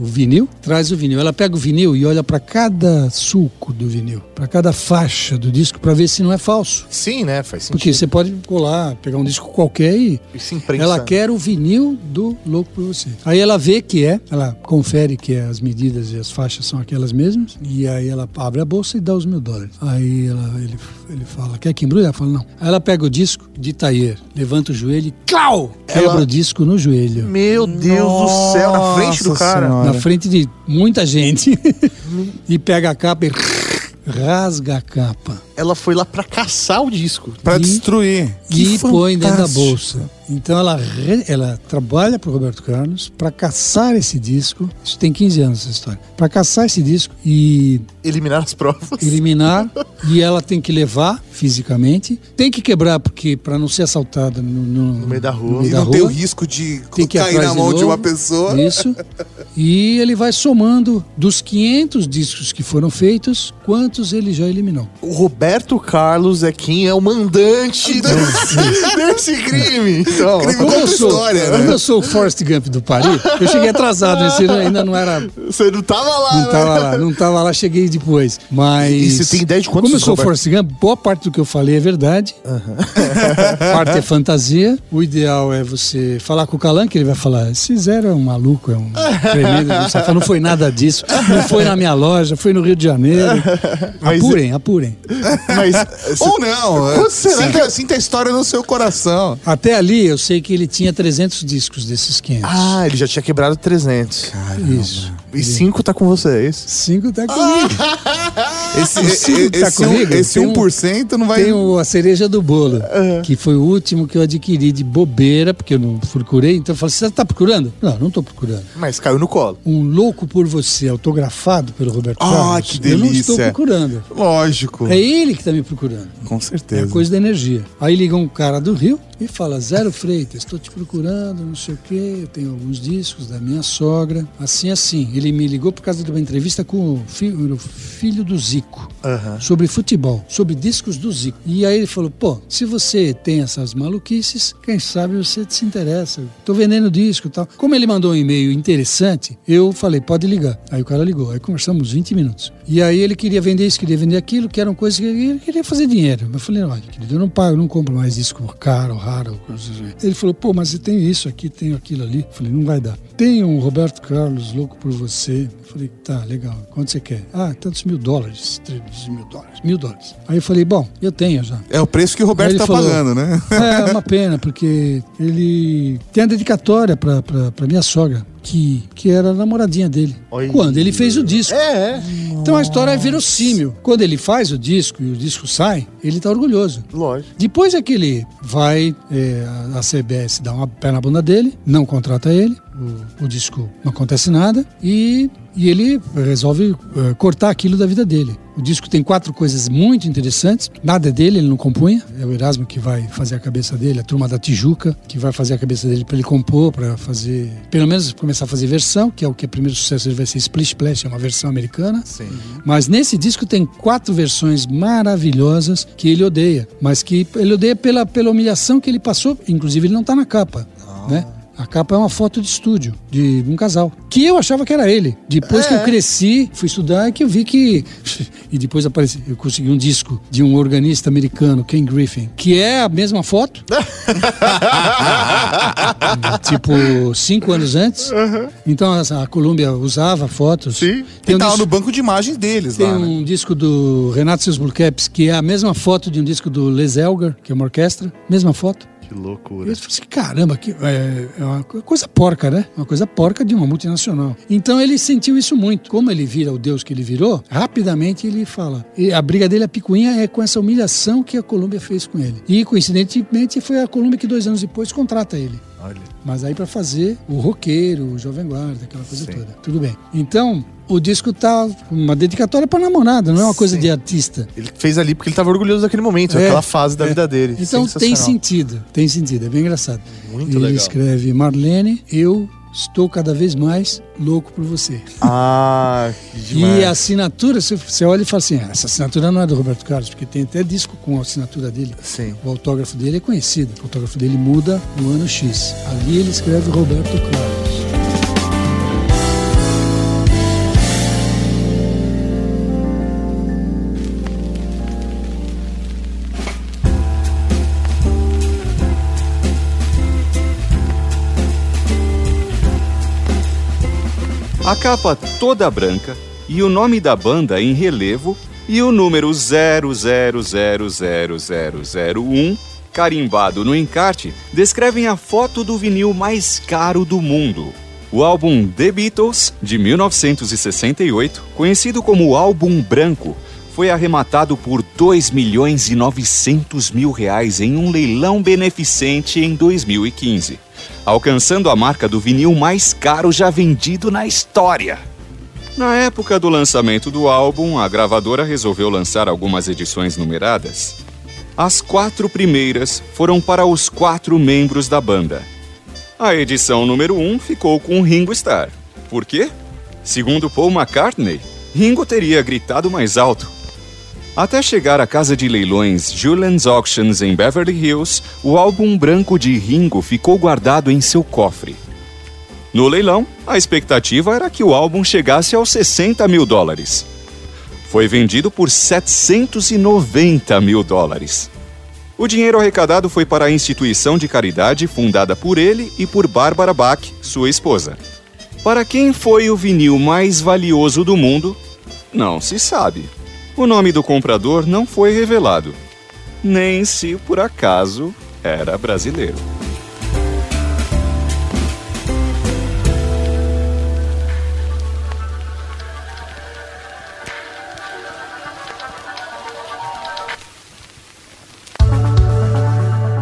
o vinil, traz o vinil. Ela pega o vinil e olha pra cada sulco do vinil, pra cada faixa do disco, pra ver se não é falso. Sim, né? Faz sentido. Porque você pode colar, pegar um disco qualquer e E se imprensa. ela quer o vinil do Louco por Você. Aí ela vê que é, ela confere que as medidas e as faixas são aquelas mesmas, e aí ela abre a bolsa e dá os mil dólares. Aí ela, ele, ele fala, quer que embrulhe? Ela fala, não. Aí ela pega o disco de tailleur, levanta o joelho e clau! Quebra Ela- o disco no joelho. Meu Deus do céu, na frente do Nossa cara. Senhora. Na frente de muita gente. e pega a capa e rasga a capa. Ela foi lá pra caçar o disco. Pra E- destruir. e Que põe dentro da bolsa. Então ela, re- ela trabalha para Roberto Carlos para caçar esse disco. Isso tem 15 anos essa história. Para caçar esse disco e Eliminar as provas. eliminar e ela tem que levar fisicamente, tem que quebrar porque para não ser assaltada no, no- No meio da rua. meio E da não tem o rua. risco de Tem que ir cair na de mão de, novo. uma pessoa. Isso. E ele vai somando dos 500 discos que foram feitos, quantos ele já eliminou. O Roberto Carlos é quem é o mandante desse, desse crime. Então, Crime Como eu, sou, história, né? como eu sou o Forrest Gump do Paris, eu cheguei atrasado, esse ainda não era você não tava lá, Não né? tava lá, não tava lá, cheguei depois. Mas. E você tem ideia de quantos Como eu sou Roberto? Forrest Gump, boa parte do que eu falei é verdade. parte é fantasia. O ideal é você falar com o Calan, que ele vai falar: esse zero é um maluco, é um tremendo. Não foi nada disso. Não foi na minha loja, foi no Rio de Janeiro. Mas- Apurem, apurem. Mas Ou não. é, sinta, sinta a história no seu coração. Até ali eu sei que ele tinha 300 discos desses 500. Ah, ele já tinha quebrado 300. Isso. E 5 tá com você, é isso? Cinco tá comigo. Esse, O Ciro tá esse, um- comigo? esse Tem um- 1% não vai. Tem o- a cereja do bolo, que foi o último que eu adquiri de bobeira, porque eu não procurei. Então eu falei, você tá procurando? Não, não tô procurando. Mas caiu no colo. Um louco por você, autografado pelo Roberto Ah, Carlos. que Eu não estou delícia. procurando. Lógico. É ele que tá me procurando. Com É certeza. coisa da energia. Aí liga um cara do Rio e fala: Zero Freitas, estou te procurando, não sei o quê. Eu tenho alguns discos da minha sogra. Assim, assim. Ele me ligou por causa de uma entrevista com o filho, o filho do Zico. Aham. Sobre futebol, sobre discos do Zico. E aí ele falou: pô, se você tem essas maluquices, quem sabe você se interessa. Tô vendendo disco e tal. Como ele mandou um e-mail interessante, eu falei: pode ligar. Aí o cara ligou. Aí conversamos 20 minutos. E aí ele queria vender isso, queria vender aquilo, que eram coisas que ele queria fazer dinheiro. Eu falei: olha, querido, eu não pago, não compro mais disco caro, raro, assim. Ele falou: pô, mas tem isso aqui, tem aquilo ali. Eu falei: não vai dar. Tem um Roberto Carlos louco por você. Eu falei: tá, legal. Quanto você quer? Ah, tantos mil dólares. 300 mil dólares. Mil dólares. Aí eu falei: bom, eu tenho já. É o preço que o Roberto tá falou- pagando, né? É uma pena, porque ele tem a dedicatória pra minha sogra, que, que era a namoradinha dele. Oi. Quando ele fez o disco. É, é. Então a história é verossímil. Quando ele faz o disco e o disco sai, ele tá orgulhoso. Lógico. Depois é que ele vai, é, a CBS dá uma pé na bunda dele, não contrata ele, o, o disco não acontece nada e, e ele resolve é, cortar aquilo da vida dele. O disco tem quatro coisas muito interessantes, nada é dele, ele não compunha, é o Erasmo que vai fazer a cabeça dele, a turma da Tijuca, que vai fazer a cabeça dele para ele compor, para fazer, pelo menos começar a fazer versão, que é o que é o primeiro sucesso dele vai ser Splish Splash, é uma versão americana. Sim. Mas nesse disco tem quatro versões maravilhosas que ele odeia, mas que ele odeia pela, pela humilhação que ele passou. Inclusive, ele não tá na capa, né? A capa é uma foto de estúdio de um casal. Que eu achava que era ele. Depois que eu cresci, fui estudar, é que eu vi que. E depois apareci, eu consegui um disco de um organista americano, Ken Griffin, que é a mesma foto. tipo, cinco anos antes. Então a, a Colômbia usava fotos. Sim. Tem um disco- no banco de imagens deles tem lá, né? um disco do Renato Seus Blue Caps, que é a mesma foto de um disco do Les Elgar, que é uma orquestra. Mesma foto. Que loucura. eu falei assim, caramba, que, é, é uma coisa porca, né? Uma coisa porca de uma multinacional. Então ele sentiu isso muito. Como ele vira o deus que ele virou, rapidamente ele fala. E a briga dele, a picuinha, é com essa humilhação que a Colômbia fez com ele. E coincidentemente foi a Colômbia que dois anos depois contrata ele. Olha. Mas aí pra fazer o roqueiro, o jovem guarda, aquela coisa toda. Tudo bem. Então, o disco tá uma dedicatória pra namorada, não é uma coisa Sim. de artista. Ele fez ali porque ele tava orgulhoso daquele momento, É, aquela fase da é. vida dele. Então tem sentido, tem sentido, é bem engraçado. Muito Ele legal. escreve Marlene, eu Estou cada vez mais louco por você. Ah, que demais. E a assinatura, você, você olha e fala assim: ah, essa assinatura não é do Roberto Carlos, porque tem até disco com a assinatura dele. Sim. O autógrafo dele é conhecido. O autógrafo dele muda no ano X. Ali ele escreve Roberto Carlos. A capa toda branca e o nome da banda em relevo e o número 0000001 carimbado no encarte descrevem a foto do vinil mais caro do mundo. O álbum The Beatles, de 1968, conhecido como álbum branco, foi arrematado por 2 milhões e 900 mil reais em um leilão beneficente em 2015, alcançando a marca do vinil mais caro já vendido na história. Na época do lançamento do álbum, a gravadora resolveu lançar algumas edições numeradas. As quatro primeiras foram para os quatro membros da banda. A edição número 1 um ficou com Ringo Starr. Por quê? Segundo Paul McCartney, Ringo teria gritado mais alto. Até chegar à casa de leilões Julian's Auctions em Beverly Hills, o álbum branco de Ringo ficou guardado em seu cofre. No leilão, a expectativa era que o álbum chegasse aos 60 mil dólares. Foi vendido por 790 mil dólares. O dinheiro arrecadado foi para a instituição de caridade fundada por ele e por Barbara Bach, sua esposa. Para quem foi o vinil mais valioso do mundo, não se sabe. O nome do comprador não foi revelado, nem se por acaso era brasileiro.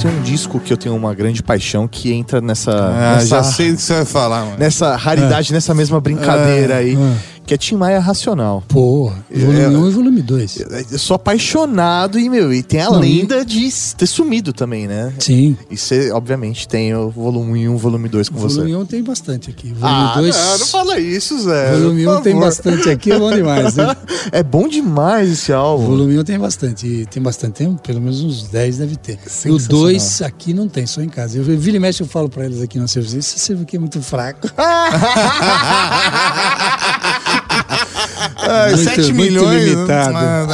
Tem um disco que eu tenho uma grande paixão que entra nessa. Ah, nessa, já sei o que você vai falar, mano. Nessa raridade, nessa mesma brincadeira aí. é. Que é Tim Maia Racional. Porra, volume É. 1 e volume 2. Eu sou apaixonado e, meu, e tem a Não, lenda de ter sumido também, né? Sim. E você, obviamente, tem o volume 1 e o volume 2 com você. Volume 1 tem bastante aqui. Volume Ah, 2. não, não fala isso, Zé. Volume por 1 tem bastante aqui, é bom demais, né? É bom demais esse álbum. Volume 1 tem bastante. E tem bastante, tem pelo menos uns 10 deve ter. E o Sensacional. 2 aqui não tem, só em casa. Eu vira e mexe, eu falo pra eles aqui na serviço, esse aqui é muito fraco. Ah, Muito- 7 muito milhões. limitado. Ah,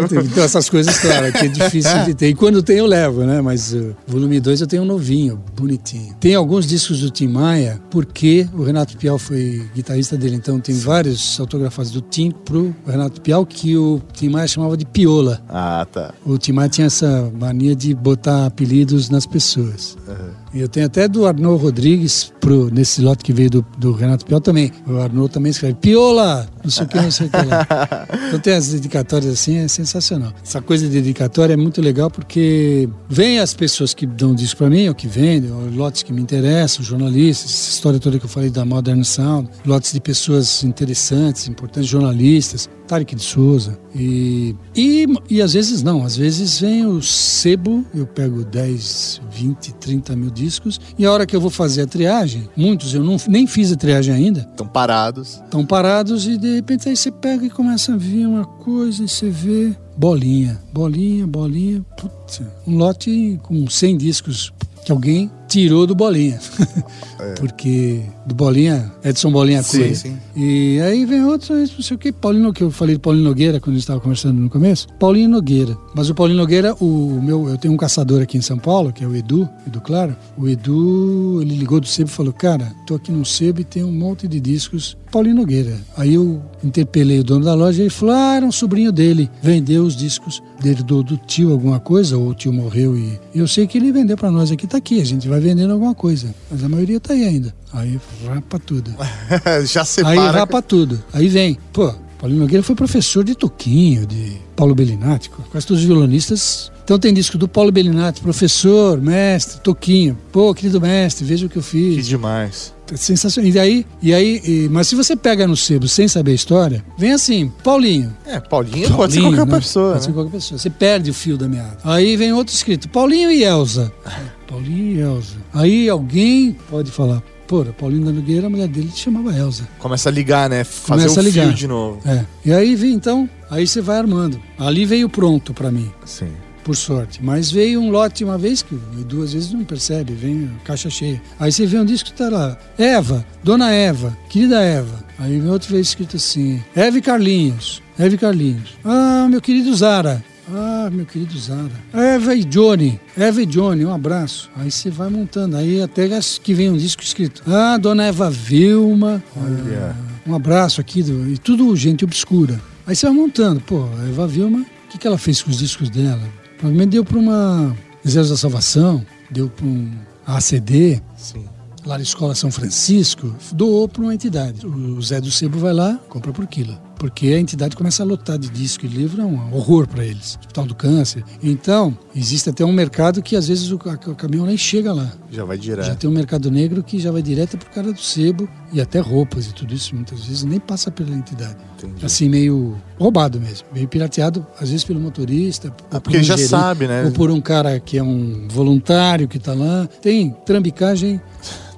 muito- Então, essas coisas, claro, aqui é difícil de ter. E quando tem, eu levo, né? Mas uh, volume 2 eu tenho um novinho, bonitinho. Tem alguns discos do Tim Maia, porque o Renato Pial foi guitarrista dele. Então, tem vários autografados do Tim pro Renato Pial, que o Tim Maia chamava de Piola. Ah, tá. O Tim Maia tinha essa mania de botar apelidos nas pessoas. E eu tenho até do Arnaud Rodrigues, pro, nesse lote que veio do, do Renato Pial também. O Arnaud também escreve Piola, não sei o que, não sei o que lá. Então tem as dedicatórias assim, é sensacional. Essa coisa de dedicatória é muito legal porque vem as pessoas que dão disco pra mim, ou que vendem, ou lotes que me interessam, jornalistas, essa história toda que eu falei da Modern Sound, lotes de pessoas interessantes, importantes, jornalistas, Tarek de Souza. E, e, e às vezes não, às vezes vem o sebo, eu pego 10, 20, 30 mil discos, e a hora que eu vou fazer a triagem, muitos eu não, nem fiz a triagem ainda, Estão parados. estão parados e de repente aí você pega e começa a vir uma coisa e você vê bolinha, bolinha, bolinha, putz, um lote com 100 discos que alguém tirou do Bolinha. Porque do Bolinha, Edson Bolinha Sim, Coelho. sim. E aí vem outro, não sei o que, Paulinho, que eu falei de Paulinho Nogueira quando a gente estava conversando no começo. Paulinho Nogueira. Mas o Paulinho Nogueira, o meu, eu tenho um caçador aqui em São Paulo, que é o Edu, Edu Claro. O Edu, ele ligou do sebo e falou: Cara, tô aqui no sebo e tem um monte de discos. Paulinho Nogueira. Aí eu interpelei o dono da loja e ele falou: Ah, era um sobrinho dele. Vendeu os discos dele do, do tio, alguma coisa, ou o tio morreu e. Eu sei que ele vendeu para nós aqui, tá aqui. A gente vai vendendo alguma coisa. Mas a maioria tá aí ainda. Aí rapa tudo. Já separa. Aí rapa tudo. Aí vem, pô, Paulinho Nogueira foi professor de Toquinho, de Paulo Bellinati, quase todos os violonistas. Então tem disco do Paulo Bellinati, professor, mestre, Toquinho. Pô, querido mestre, veja o que eu Que fiz. demais. Sensacional. E aí, e aí e- mas se você pega no sebo sem saber a história, vem assim, Paulinho. É, Paulinho, pode ser Paulinho, qualquer né? pessoa. Pode ser né? qualquer pessoa. Você perde o fio da meada. Aí vem outro escrito, Paulinho e Elza. Paulinho e Elza. Aí alguém pode falar, Pô, a Paulinho da Nogueira, a mulher dele chamava Elza. Começa a ligar, né? Fazer Começa o a ligar. fio de novo. É. E aí vem então, aí você vai armando. Ali veio pronto pra mim, Sim. por sorte. Mas veio um lote uma vez, que duas vezes não percebe, vem caixa cheia. Aí você vê um disco que tá lá, Eva, Dona Eva, querida Eva. Aí vem outra vez escrito assim, Eva e Carlinhos, Eva e Carlinhos. Ah, meu querido Zara. Ah, meu querido Zara. Eva e Johnny. Eva e Johnny, um abraço. Aí você vai montando. Aí até que vem um disco escrito. Ah, Dona Eva Vilma. Olha. Um abraço aqui. Do, e tudo gente obscura. Aí você vai montando. Pô, a Eva Vilma, o que, que ela fez com os discos dela? Provavelmente deu para uma Exército da Salvação, deu para um ACD, Sim. lá na Escola São Francisco, doou para uma entidade. O Zé do Sebo vai lá, compra por quilo. Porque a entidade começa a lotar de disco e livro, é um horror para eles. Hospital do Câncer. Então, existe até um mercado que às vezes o, ca- o caminhão nem chega lá. Já vai Já direto. tem um mercado negro que já vai direto pro cara do sebo e até roupas e tudo isso muitas vezes nem passa pela entidade. Entendi. Assim, meio roubado mesmo. Meio pirateado, às vezes pelo motorista. por porque um já gerente, sabe, né? Ou por um cara que é um voluntário que tá lá. Tem trambicagem.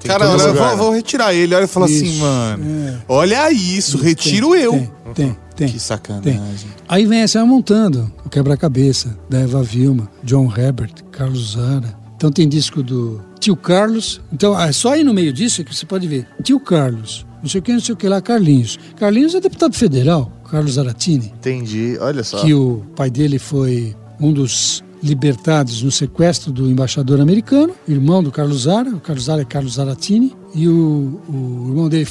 Cara, olha, eu vou, vou retirar ele. Olha e fala assim, Isso, mano. é. Olha isso, retiro Tem, eu. Tem, tem, tem. Que sacanagem. Aí vem, vai montando o quebra-cabeça da Eva Vilma, John Herbert, Carlos Zara. Então tem disco do Tio Carlos. Então é só aí no meio disso que você pode ver. Tio Carlos, não sei o que, não sei o que lá, Carlinhos. Carlinhos é deputado federal, Carlos Zaratini, Entendi. Olha só. que o pai dele foi um dos libertados no sequestro do embaixador americano, irmão do Carlos Zara. O Carlos Zara é Carlos Zaratini. E o, o irmão dele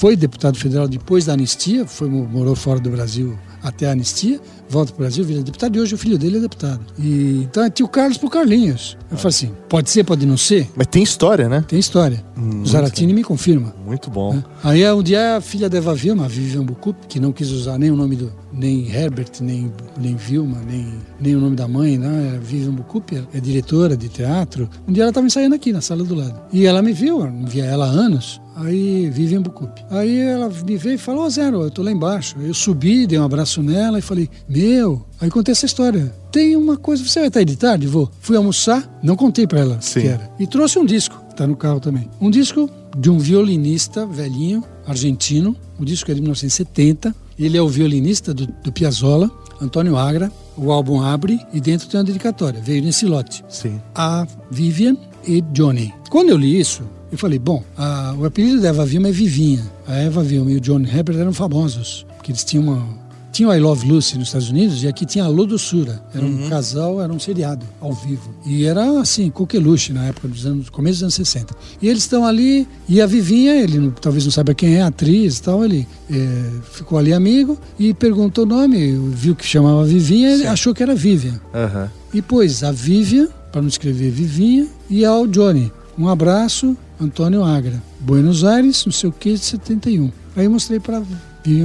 foi deputado federal depois da anistia, foi, morou fora do Brasil até a anistia, volta para o Brasil, vira deputado e hoje o filho dele é deputado. E, então é tio Carlos pro Carlinhos. Eu falo assim, pode ser, pode não ser? Mas tem história, né? Tem história. Hum, o Zaratini me confirma. Muito bom. né? Aí é um dia a filha da Eva Vilma, a Vivian Bucup, que não quis usar nem o nome do. nem Herbert, nem, nem Vilma, nem, nem o nome da mãe, né? A Vivian Bucup é, é diretora de teatro. Um dia ela estava ensaiando aqui na sala do lado. E ela me viu, não via ela há anos. Aí, Vivian Bucup. Aí ela me veio e falou: Ô Zero, eu tô lá embaixo. Eu subi, dei um abraço nela e falei: Meu. Aí contei essa história. Tem uma coisa, você vai estar aí de tarde? Vou. Fui almoçar, não contei pra ela Sim. que era. E trouxe um disco, tá no carro também. Um disco de um violinista velhinho, argentino. O disco é de 1970. Ele é o violinista do, do Piazzolla, Antônio Agra. O álbum abre e dentro tem uma dedicatória. Veio nesse lote. Sim. A Vivian e Johnny. Quando eu li isso, eu falei, bom, a- o apelido da Eva Vilma é Vivinha. A Eva Vilma e o John Herbert eram famosos, porque eles tinham uma... Tinha o I Love Lucy nos Estados Unidos e aqui tinha a Alô Doçura. Era um casal, era um seriado ao vivo. E era assim, coqueluche na época dos anos, começo dos anos 60. E eles estão ali, e a Vivinha, ele talvez não saiba quem é, atriz e tal, ele eh, ficou ali amigo e perguntou o nome, viu que chamava Vivinha, ele achou que era Vivian. Aham. E pôs a Vivian, para não escrever Vivinha, e ao Johnny. Um abraço, Antônio Agra. Buenos Aires, não sei o que, de 71. Aí eu mostrei para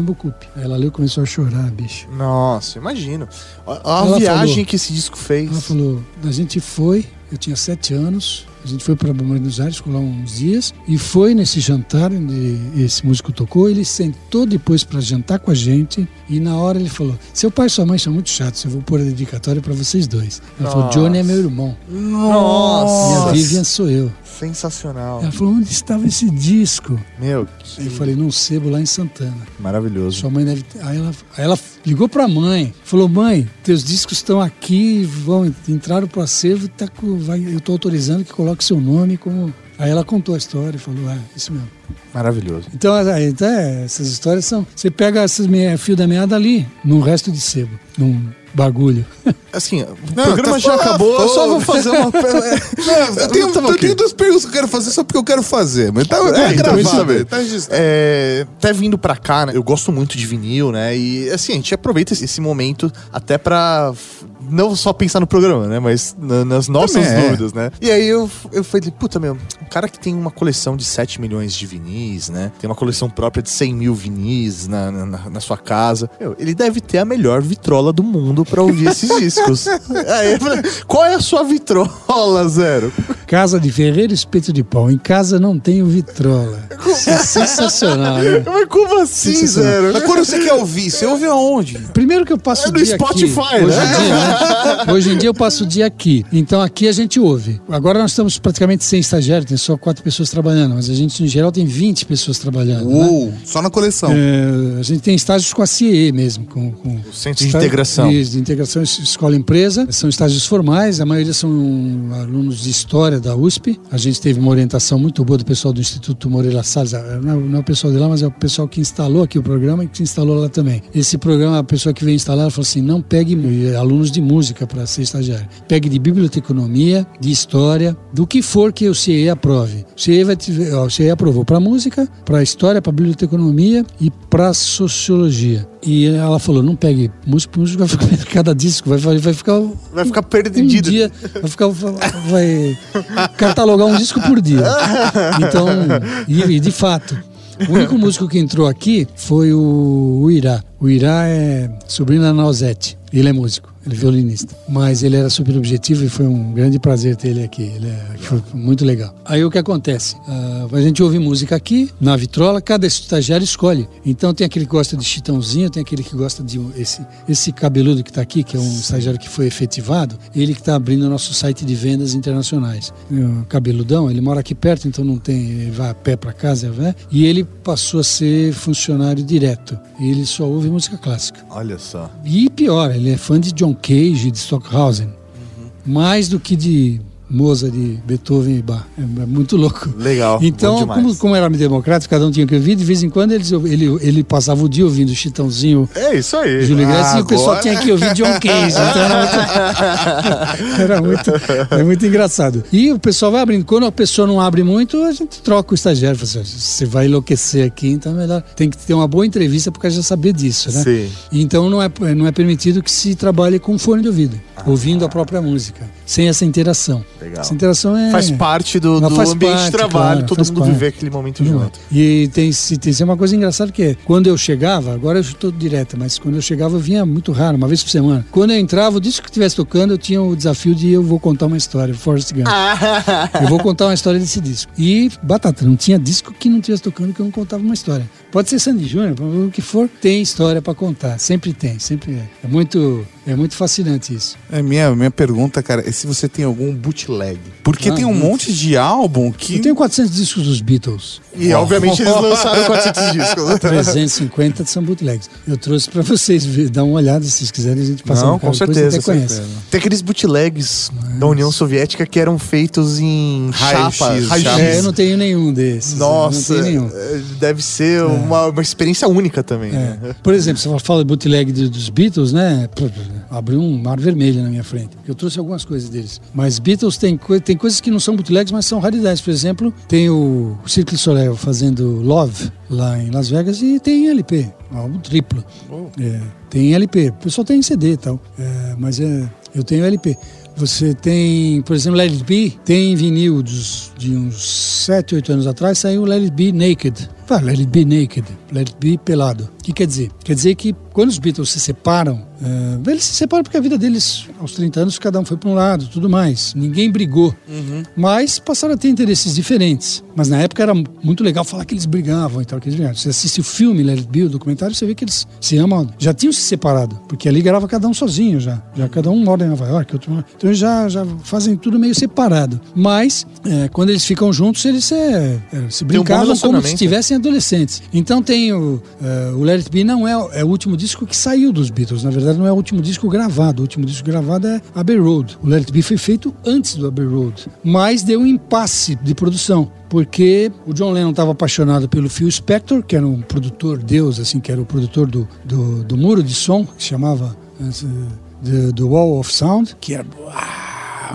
Bucup. Aí ela leu e começou a chorar, bicho. Nossa, imagino. A, viagem falou- que esse disco fez. Ela falou, a gente foi, eu tinha sete anos, a gente foi para Buenos Aires, ficou lá uns dias, e foi nesse jantar onde esse músico tocou, ele sentou depois para jantar com a gente, e na hora ele falou, seu pai e sua mãe são muito chatos, eu vou pôr a dedicatória para vocês dois. Ela falou, Nossa. Johnny é meu irmão, Nossa. e a Vivian sou eu. Sensacional. Ela falou, onde estava esse disco? Meu, Eu falei, num sebo lá em Santana. maravilhoso. Sua mãe deve. Aí ela, aí ela ligou pra mãe, falou, mãe, teus discos estão aqui, vão entraram pro acervo, tá com, vai, eu tô autorizando que coloque seu nome como... Aí ela contou a história e falou, ah, isso mesmo. Maravilhoso. Então, aí, até essas histórias são... Você pega esses fio da meada ali, num resto de sebo, num bagulho. Assim, o Não, programa tá já fora, acabou, eu só vou fazer uma. Não, eu tenho, eu tenho duas perguntas que eu quero fazer só porque eu quero fazer. Mas tá, É, tá então gravado, tá. É, até vindo pra cá, né? Eu gosto muito de vinil, né? E assim, a gente aproveita esse- momento até pra não só pensar no programa, né? Mas na- nas nossas Também é. dúvidas, né? E aí eu, eu falei, puta, meu, um cara que tem uma coleção de 7 milhões de vinis, né? Tem uma coleção própria de 100 mil vinis na, na, na sua casa. Meu, ele deve ter a melhor vitrola do mundo pra ouvir esses discos. aí eu falei, qual é a sua vitrola, Zero? Casa de Ferreiro Espeto de Pau. Em casa não tenho vitrola. Isso é sensacional, né? Mas como assim, zero? Mas quando você quer ouvir, você ouve aonde? Primeiro que eu passo É o no dia Spotify, aqui. Hoje, né? em dia, né? Hoje em dia eu passo o dia aqui. Então aqui a gente ouve. Agora nós estamos praticamente sem estagiário, tem só quatro pessoas trabalhando, mas a gente em geral tem 20 pessoas trabalhando. né? Uou, só na coleção. É, a gente tem estágios com a CIE mesmo, com, com Centro de integração. Isso, de integração es- escola-empresa. São estágios formais, a maioria são alunos de história da USP. A gente teve uma orientação muito boa do pessoal do Instituto Moreira Salles. Não, é- não é o pessoal de lá, mas é o pessoal que instalou aqui o programa e que instalou lá também. Esse programa, a pessoa que veio instalar falou assim: não pegue alunos de música para ser estagiário. Pegue de biblioteconomia, de história, do que for que o CIE aprove. O CIE, vai te, ó, o CIE aprovou para música, para história, para biblioteconomia e para sociologia. E ela falou: não pegue música, música vai ficar cada disco, vai, vai, vai ficar Vai ficar um perdido. dia, vai ficar vai catalogar um disco por dia. Então, e, e de fato, o único músico que entrou aqui foi o, o Irá. O Irá é sobrinho da Nausete. Ele é músico, ele é violinista. Mas ele era super objetivo e foi um grande prazer ter ele aqui. Ele é, foi muito legal. Aí o que acontece? Ah, a gente ouve música aqui, na vitrola, cada estagiário escolhe. Então tem aquele que gosta de chitãozinho, tem aquele que gosta de esse, esse cabeludo que está aqui, que é um estagiário que foi efetivado, ele que está abrindo o nosso site de vendas internacionais. O cabeludão, ele mora aqui perto, então não tem, vai a pé para casa, né? E ele passou a ser funcionário direto. Ele só ouve música clássica. Olha só. E pior, ele é fã de John Cage de Stockhausen. Mais do que de Mozart, de Beethoven e Bach. É, é muito louco. Legal. Então, como, como era democrático, cada um tinha que ouvir, de vez em quando eles, ele, ele passava o dia ouvindo Chitãozinho, É isso aí. Júlio Graça, e o pessoal tinha que ouvir John Cage. Então era muito, era muito, é muito engraçado. E o pessoal vai abrindo. Quando a pessoa não abre muito, a gente troca o estagiário. Fala assim, Você vai enlouquecer aqui, então é melhor. Tem que ter uma boa entrevista porque já saber disso, né? Sim. Então não é, não é permitido que se trabalhe com fone de ouvido, ouvindo a própria música, sem essa interação. Legal. Essa interação é. Faz parte do, do faz ambiente de parte, trabalho, claro, todo mundo parte. viver aquele momento Não junto. E tem, se- tem uma coisa engraçada que é, quando eu chegava, agora eu estou direto, mas quando eu chegava eu vinha muito raro, uma vez por semana. Quando eu entrava, o disco que estivesse tocando, eu tinha o desafio de eu vou contar uma história, Forrest Gump. eu vou contar uma história desse disco. E, batata, não tinha disco que não estivesse tocando que eu não contava uma história. Pode ser Sandy Júnior, o que for, tem história para contar. Sempre tem, sempre é. É muito, é muito fascinante isso. É, minha, minha pergunta, cara, é se você tem algum bootleg. Porque Ah, tem um muitos. monte de álbum que. Eu tenho 400 discos dos Beatles. E obviamente eles lançaram 400 discos. 350 são bootlegs. Eu trouxe para vocês dar uma olhada, se vocês quiserem, a gente passa Não, no com certeza, até conhece. Tem aqueles bootlegs da União Soviética que eram feitos em Raio-x, chapa, chapa. raio-x. É, eu não tenho nenhum desses. Nossa, nenhum. é, deve ser uma, uma experiência única também. né? É. Por exemplo, você fala de bootleg dos Beatles, né? Abriu um mar vermelho na minha frente. Eu trouxe algumas coisas deles. Mas Beatles tem, tem coisas que não são bootlegs, mas são raridades. Por exemplo, tem o Cirque du Soleil fazendo Love lá em Las Vegas e tem LP, um álbum triplo. É, tem LP. O pessoal tem CD e tal. É, mas é, eu tenho LP. Você tem, por exemplo, Let It Be, tem vinil dos, de uns 7, 8 anos atrás, saiu Let It Be Naked. Ah, Let It Be Naked, Let It Be pelado. O que quer dizer? Quer dizer que quando os Beatles se separam, eh, eles se separam porque a vida deles, aos 30 anos, cada um foi para um lado, tudo mais. Ninguém brigou. Mas passaram a ter interesses diferentes. Mas na época era muito legal falar que eles brigavam e tal, que eles brigavam. Você assiste o filme Let It Be, o documentário, você vê que eles se amam. Já tinham se separado, porque ali grava cada um sozinho já. Já cada um mora em Nova York, outro mora... Então eles já, já fazem tudo meio separado. Mas eh, quando eles ficam juntos, eles eh, se um bom brincavam como se relacionamento. tivessem adolescentes. Então tem o, eh, o Let It Be não é, o- é o último disco que saiu dos Beatles. Na verdade, não é o último disco gravado. O último disco gravado é Abbey Road. O Let It Be foi feito antes do Abbey Road, mas deu um impasse de produção. Porque o John Lennon estava apaixonado pelo Phil Spector, que era um produtor deus, assim, que era o produtor do, do, do muro de som, que chamava eh, The, The Wall of Sound, que era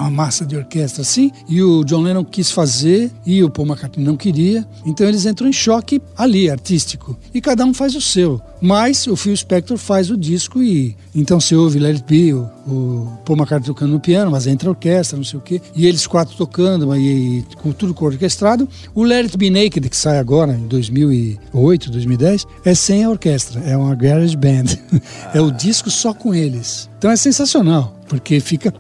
uma massa de orquestra assim, e o John Lennon quis fazer e o Paul McCartney não queria, então eles entram em choque ali, artístico, e cada um faz o seu. Mas o Phil Spector faz o disco e então você ouve Let It o, o Paul McCartney tocando no piano, mas entra a orquestra, não sei o quê, e eles quatro tocando, e, com tudo orquestrado. O Let It Naked, que sai agora em 2008, 2010, é sem a orquestra, é uma garage band. é o disco só com eles. Então é sensacional, porque fica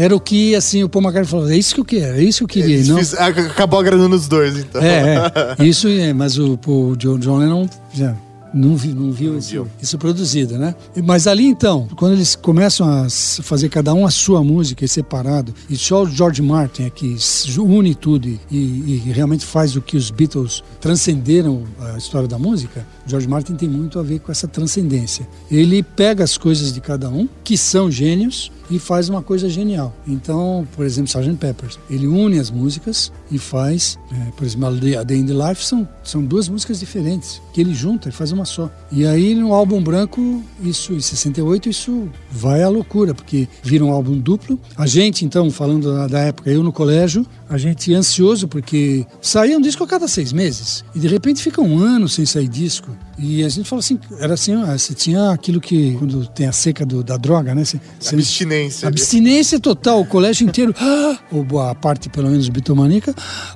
era o que, assim, o Paul McCartney falou, é isso que eu quero, é isso que eu queria. Eles não, fiz- Acabou agradando os dois, então. é, é, isso é, mas o, o John, John Lennon já não, vi, não viu, isso, isso produzido, né? Mas ali então, quando eles começam a fazer cada um a sua música e separado, e só o George Martin é que une tudo e, e- e realmente faz o que os Beatles transcenderam a história da música, George Martin tem muito a ver com essa transcendência. Ele pega as coisas de cada um, que são gênios, e faz uma coisa genial. Então, por exemplo, Sgt. Peppers, ele une as músicas e faz, é, por exemplo, a Day in the Life são, são duas músicas diferentes, que ele junta e faz uma só. E aí no álbum branco, isso em 68, isso vai à loucura, porque vira um álbum duplo. A gente, então, falando da, da época, eu no colégio, a gente ansioso porque saía um disco a cada seis meses e de repente fica um ano sem sair disco. E a gente fala assim, era assim, ah, você tinha aquilo que quando tem a seca do- da droga, né? Você, você- Abstinência. ali. Abstinência total, o colégio inteiro, ah, ou a parte pelo menos bitomaníaca,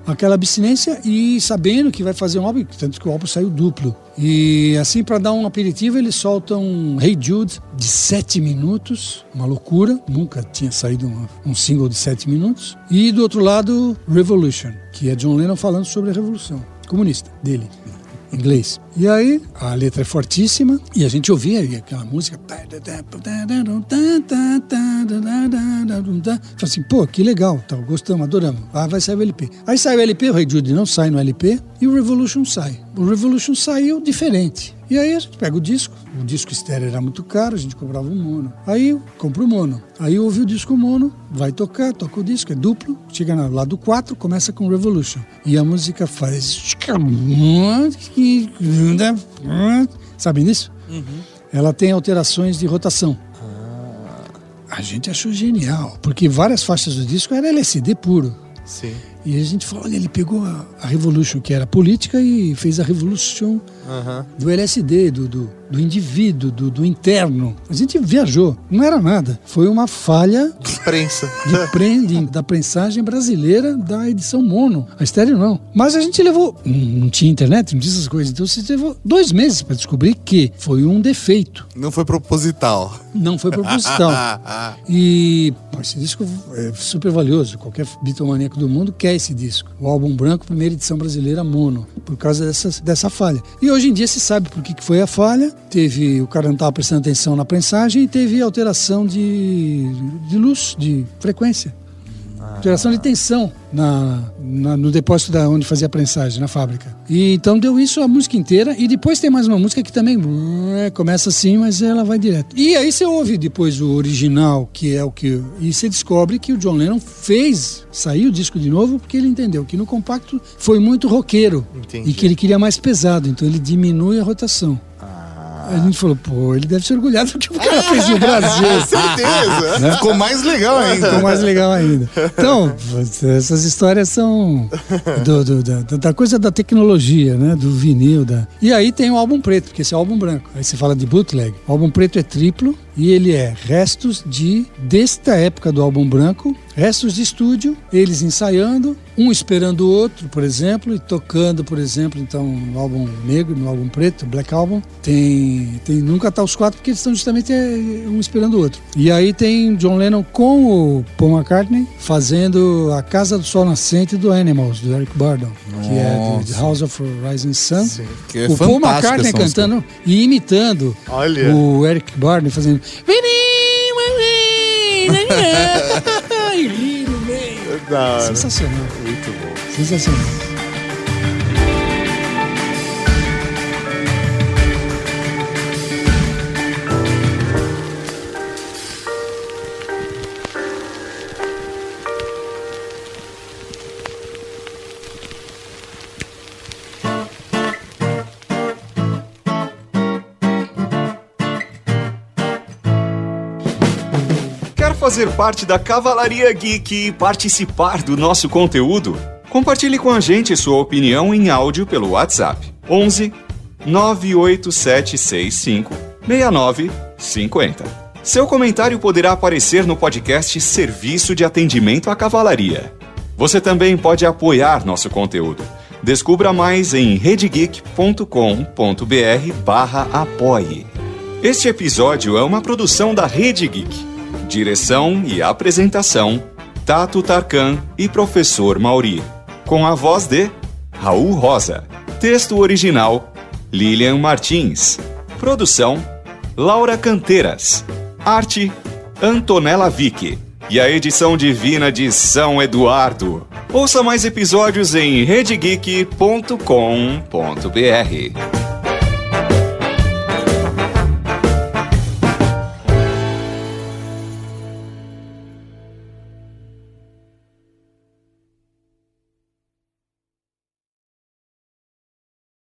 aquela abstinência e sabendo que vai fazer um álbum, tanto que o álbum saiu duplo. E assim, para dar um aperitivo, eles soltam um Hey Jude de sete minutos, uma loucura, nunca tinha saído um, um single de sete minutos. E do outro lado, Revolution, que é John Lennon falando sobre a revolução comunista dele inglês. E aí, a letra é fortíssima e a gente ouvia aquela música. Fala assim, pô, que legal, tá, gostamos, adoramos. Ah, vai sair o LP. Aí sai o LP, o Rei Jude não sai no LP e o Revolution sai. O Revolution saiu diferente. E aí a gente pega o disco, o disco estéreo era muito caro, a gente comprava um mono. Aí compra o mono. Aí ouve o disco mono, vai tocar, toca o disco, é duplo, chega no lado 4, começa com Revolution. E a música faz. Sabem disso? Ela tem alterações de rotação. A gente achou genial, porque várias faixas do disco era LSD puro. Sim. E a gente falou, olha, ele pegou a, a Revolution, que era política, e fez a Revolution Aham. do LSD, do, do, do indivíduo, do, do interno. A gente viajou, não era nada. Foi uma falha Prensa. de prende, da prensagem brasileira da edição mono. A estéreo não. Mas a gente levou. Não, não tinha internet, não tinha essas coisas. Então você levou dois meses para descobrir que foi um defeito. Não foi proposital. Não foi proposital. E pô, esse disco é super valioso. Qualquer bitomaníaco do mundo quer esse disco. O álbum branco, primeira edição brasileira mono, por causa dessas, dessa falha. E hoje em dia se sabe por que, que foi a falha. Teve o cara não estava prestando atenção na prensagem e teve alteração de, de luz, de frequência. Alteração de tensão na, na- no depósito da onde fazia a prensagem, na fábrica. E então deu isso a música inteira. E depois tem mais uma música que também é, começa assim, mas ela vai direto. E aí você ouve depois o original, que é o que. E você descobre que o John Lennon fez, saiu o disco de novo, porque ele entendeu que no compacto foi muito roqueiro. Entendi. E que ele queria mais pesado, então ele diminui a rotação. A gente falou, pô, ele deve se orgulhar do que o cara fez no Brasil. Certeza. Ficou mais legal ainda. Ficou mais legal ainda. Então, essas histórias são do- do- da, da coisa da tecnologia, né? Do vinil. Da... E aí tem o álbum preto, porque esse é o álbum branco. Aí você fala de bootleg. O álbum preto é triplo e ele é restos de desta época do álbum branco, restos de estúdio, eles ensaiando, um esperando o outro, por exemplo, e tocando, por exemplo, então no álbum negro, no álbum preto, Black Album, tem, tem nunca tá os quatro porque eles estão justamente é, um esperando o outro. E aí tem John Lennon com o Paul McCartney fazendo a Casa do Sol Nascente do Animals, do Eric Burdon, que é de House of Rising Sun. Que é o Paul McCartney cantando e imitando Olha. o Eric Burdon fazendo ri no meio. Sensacional, Muito bom. sensacional. Fazer parte da Cavalaria Geek e participar do nosso conteúdo? Compartilhe com a gente sua opinião em áudio pelo WhatsApp 11 98765 6950. Seu comentário poderá aparecer no podcast Serviço de Atendimento à Cavalaria. Você também pode apoiar nosso conteúdo. Descubra mais em redegeek.com.br barra apoie. Este episódio é uma produção da Rede Geek. Direção e apresentação: Tato Tarkan e Professor Mauri. Com a voz de Raul Rosa. Texto original: Lilian Martins. Produção: Laura Canteiras. Arte: Antonella Vick. E a edição divina de São Eduardo. Ouça mais episódios em redegeek.com.br.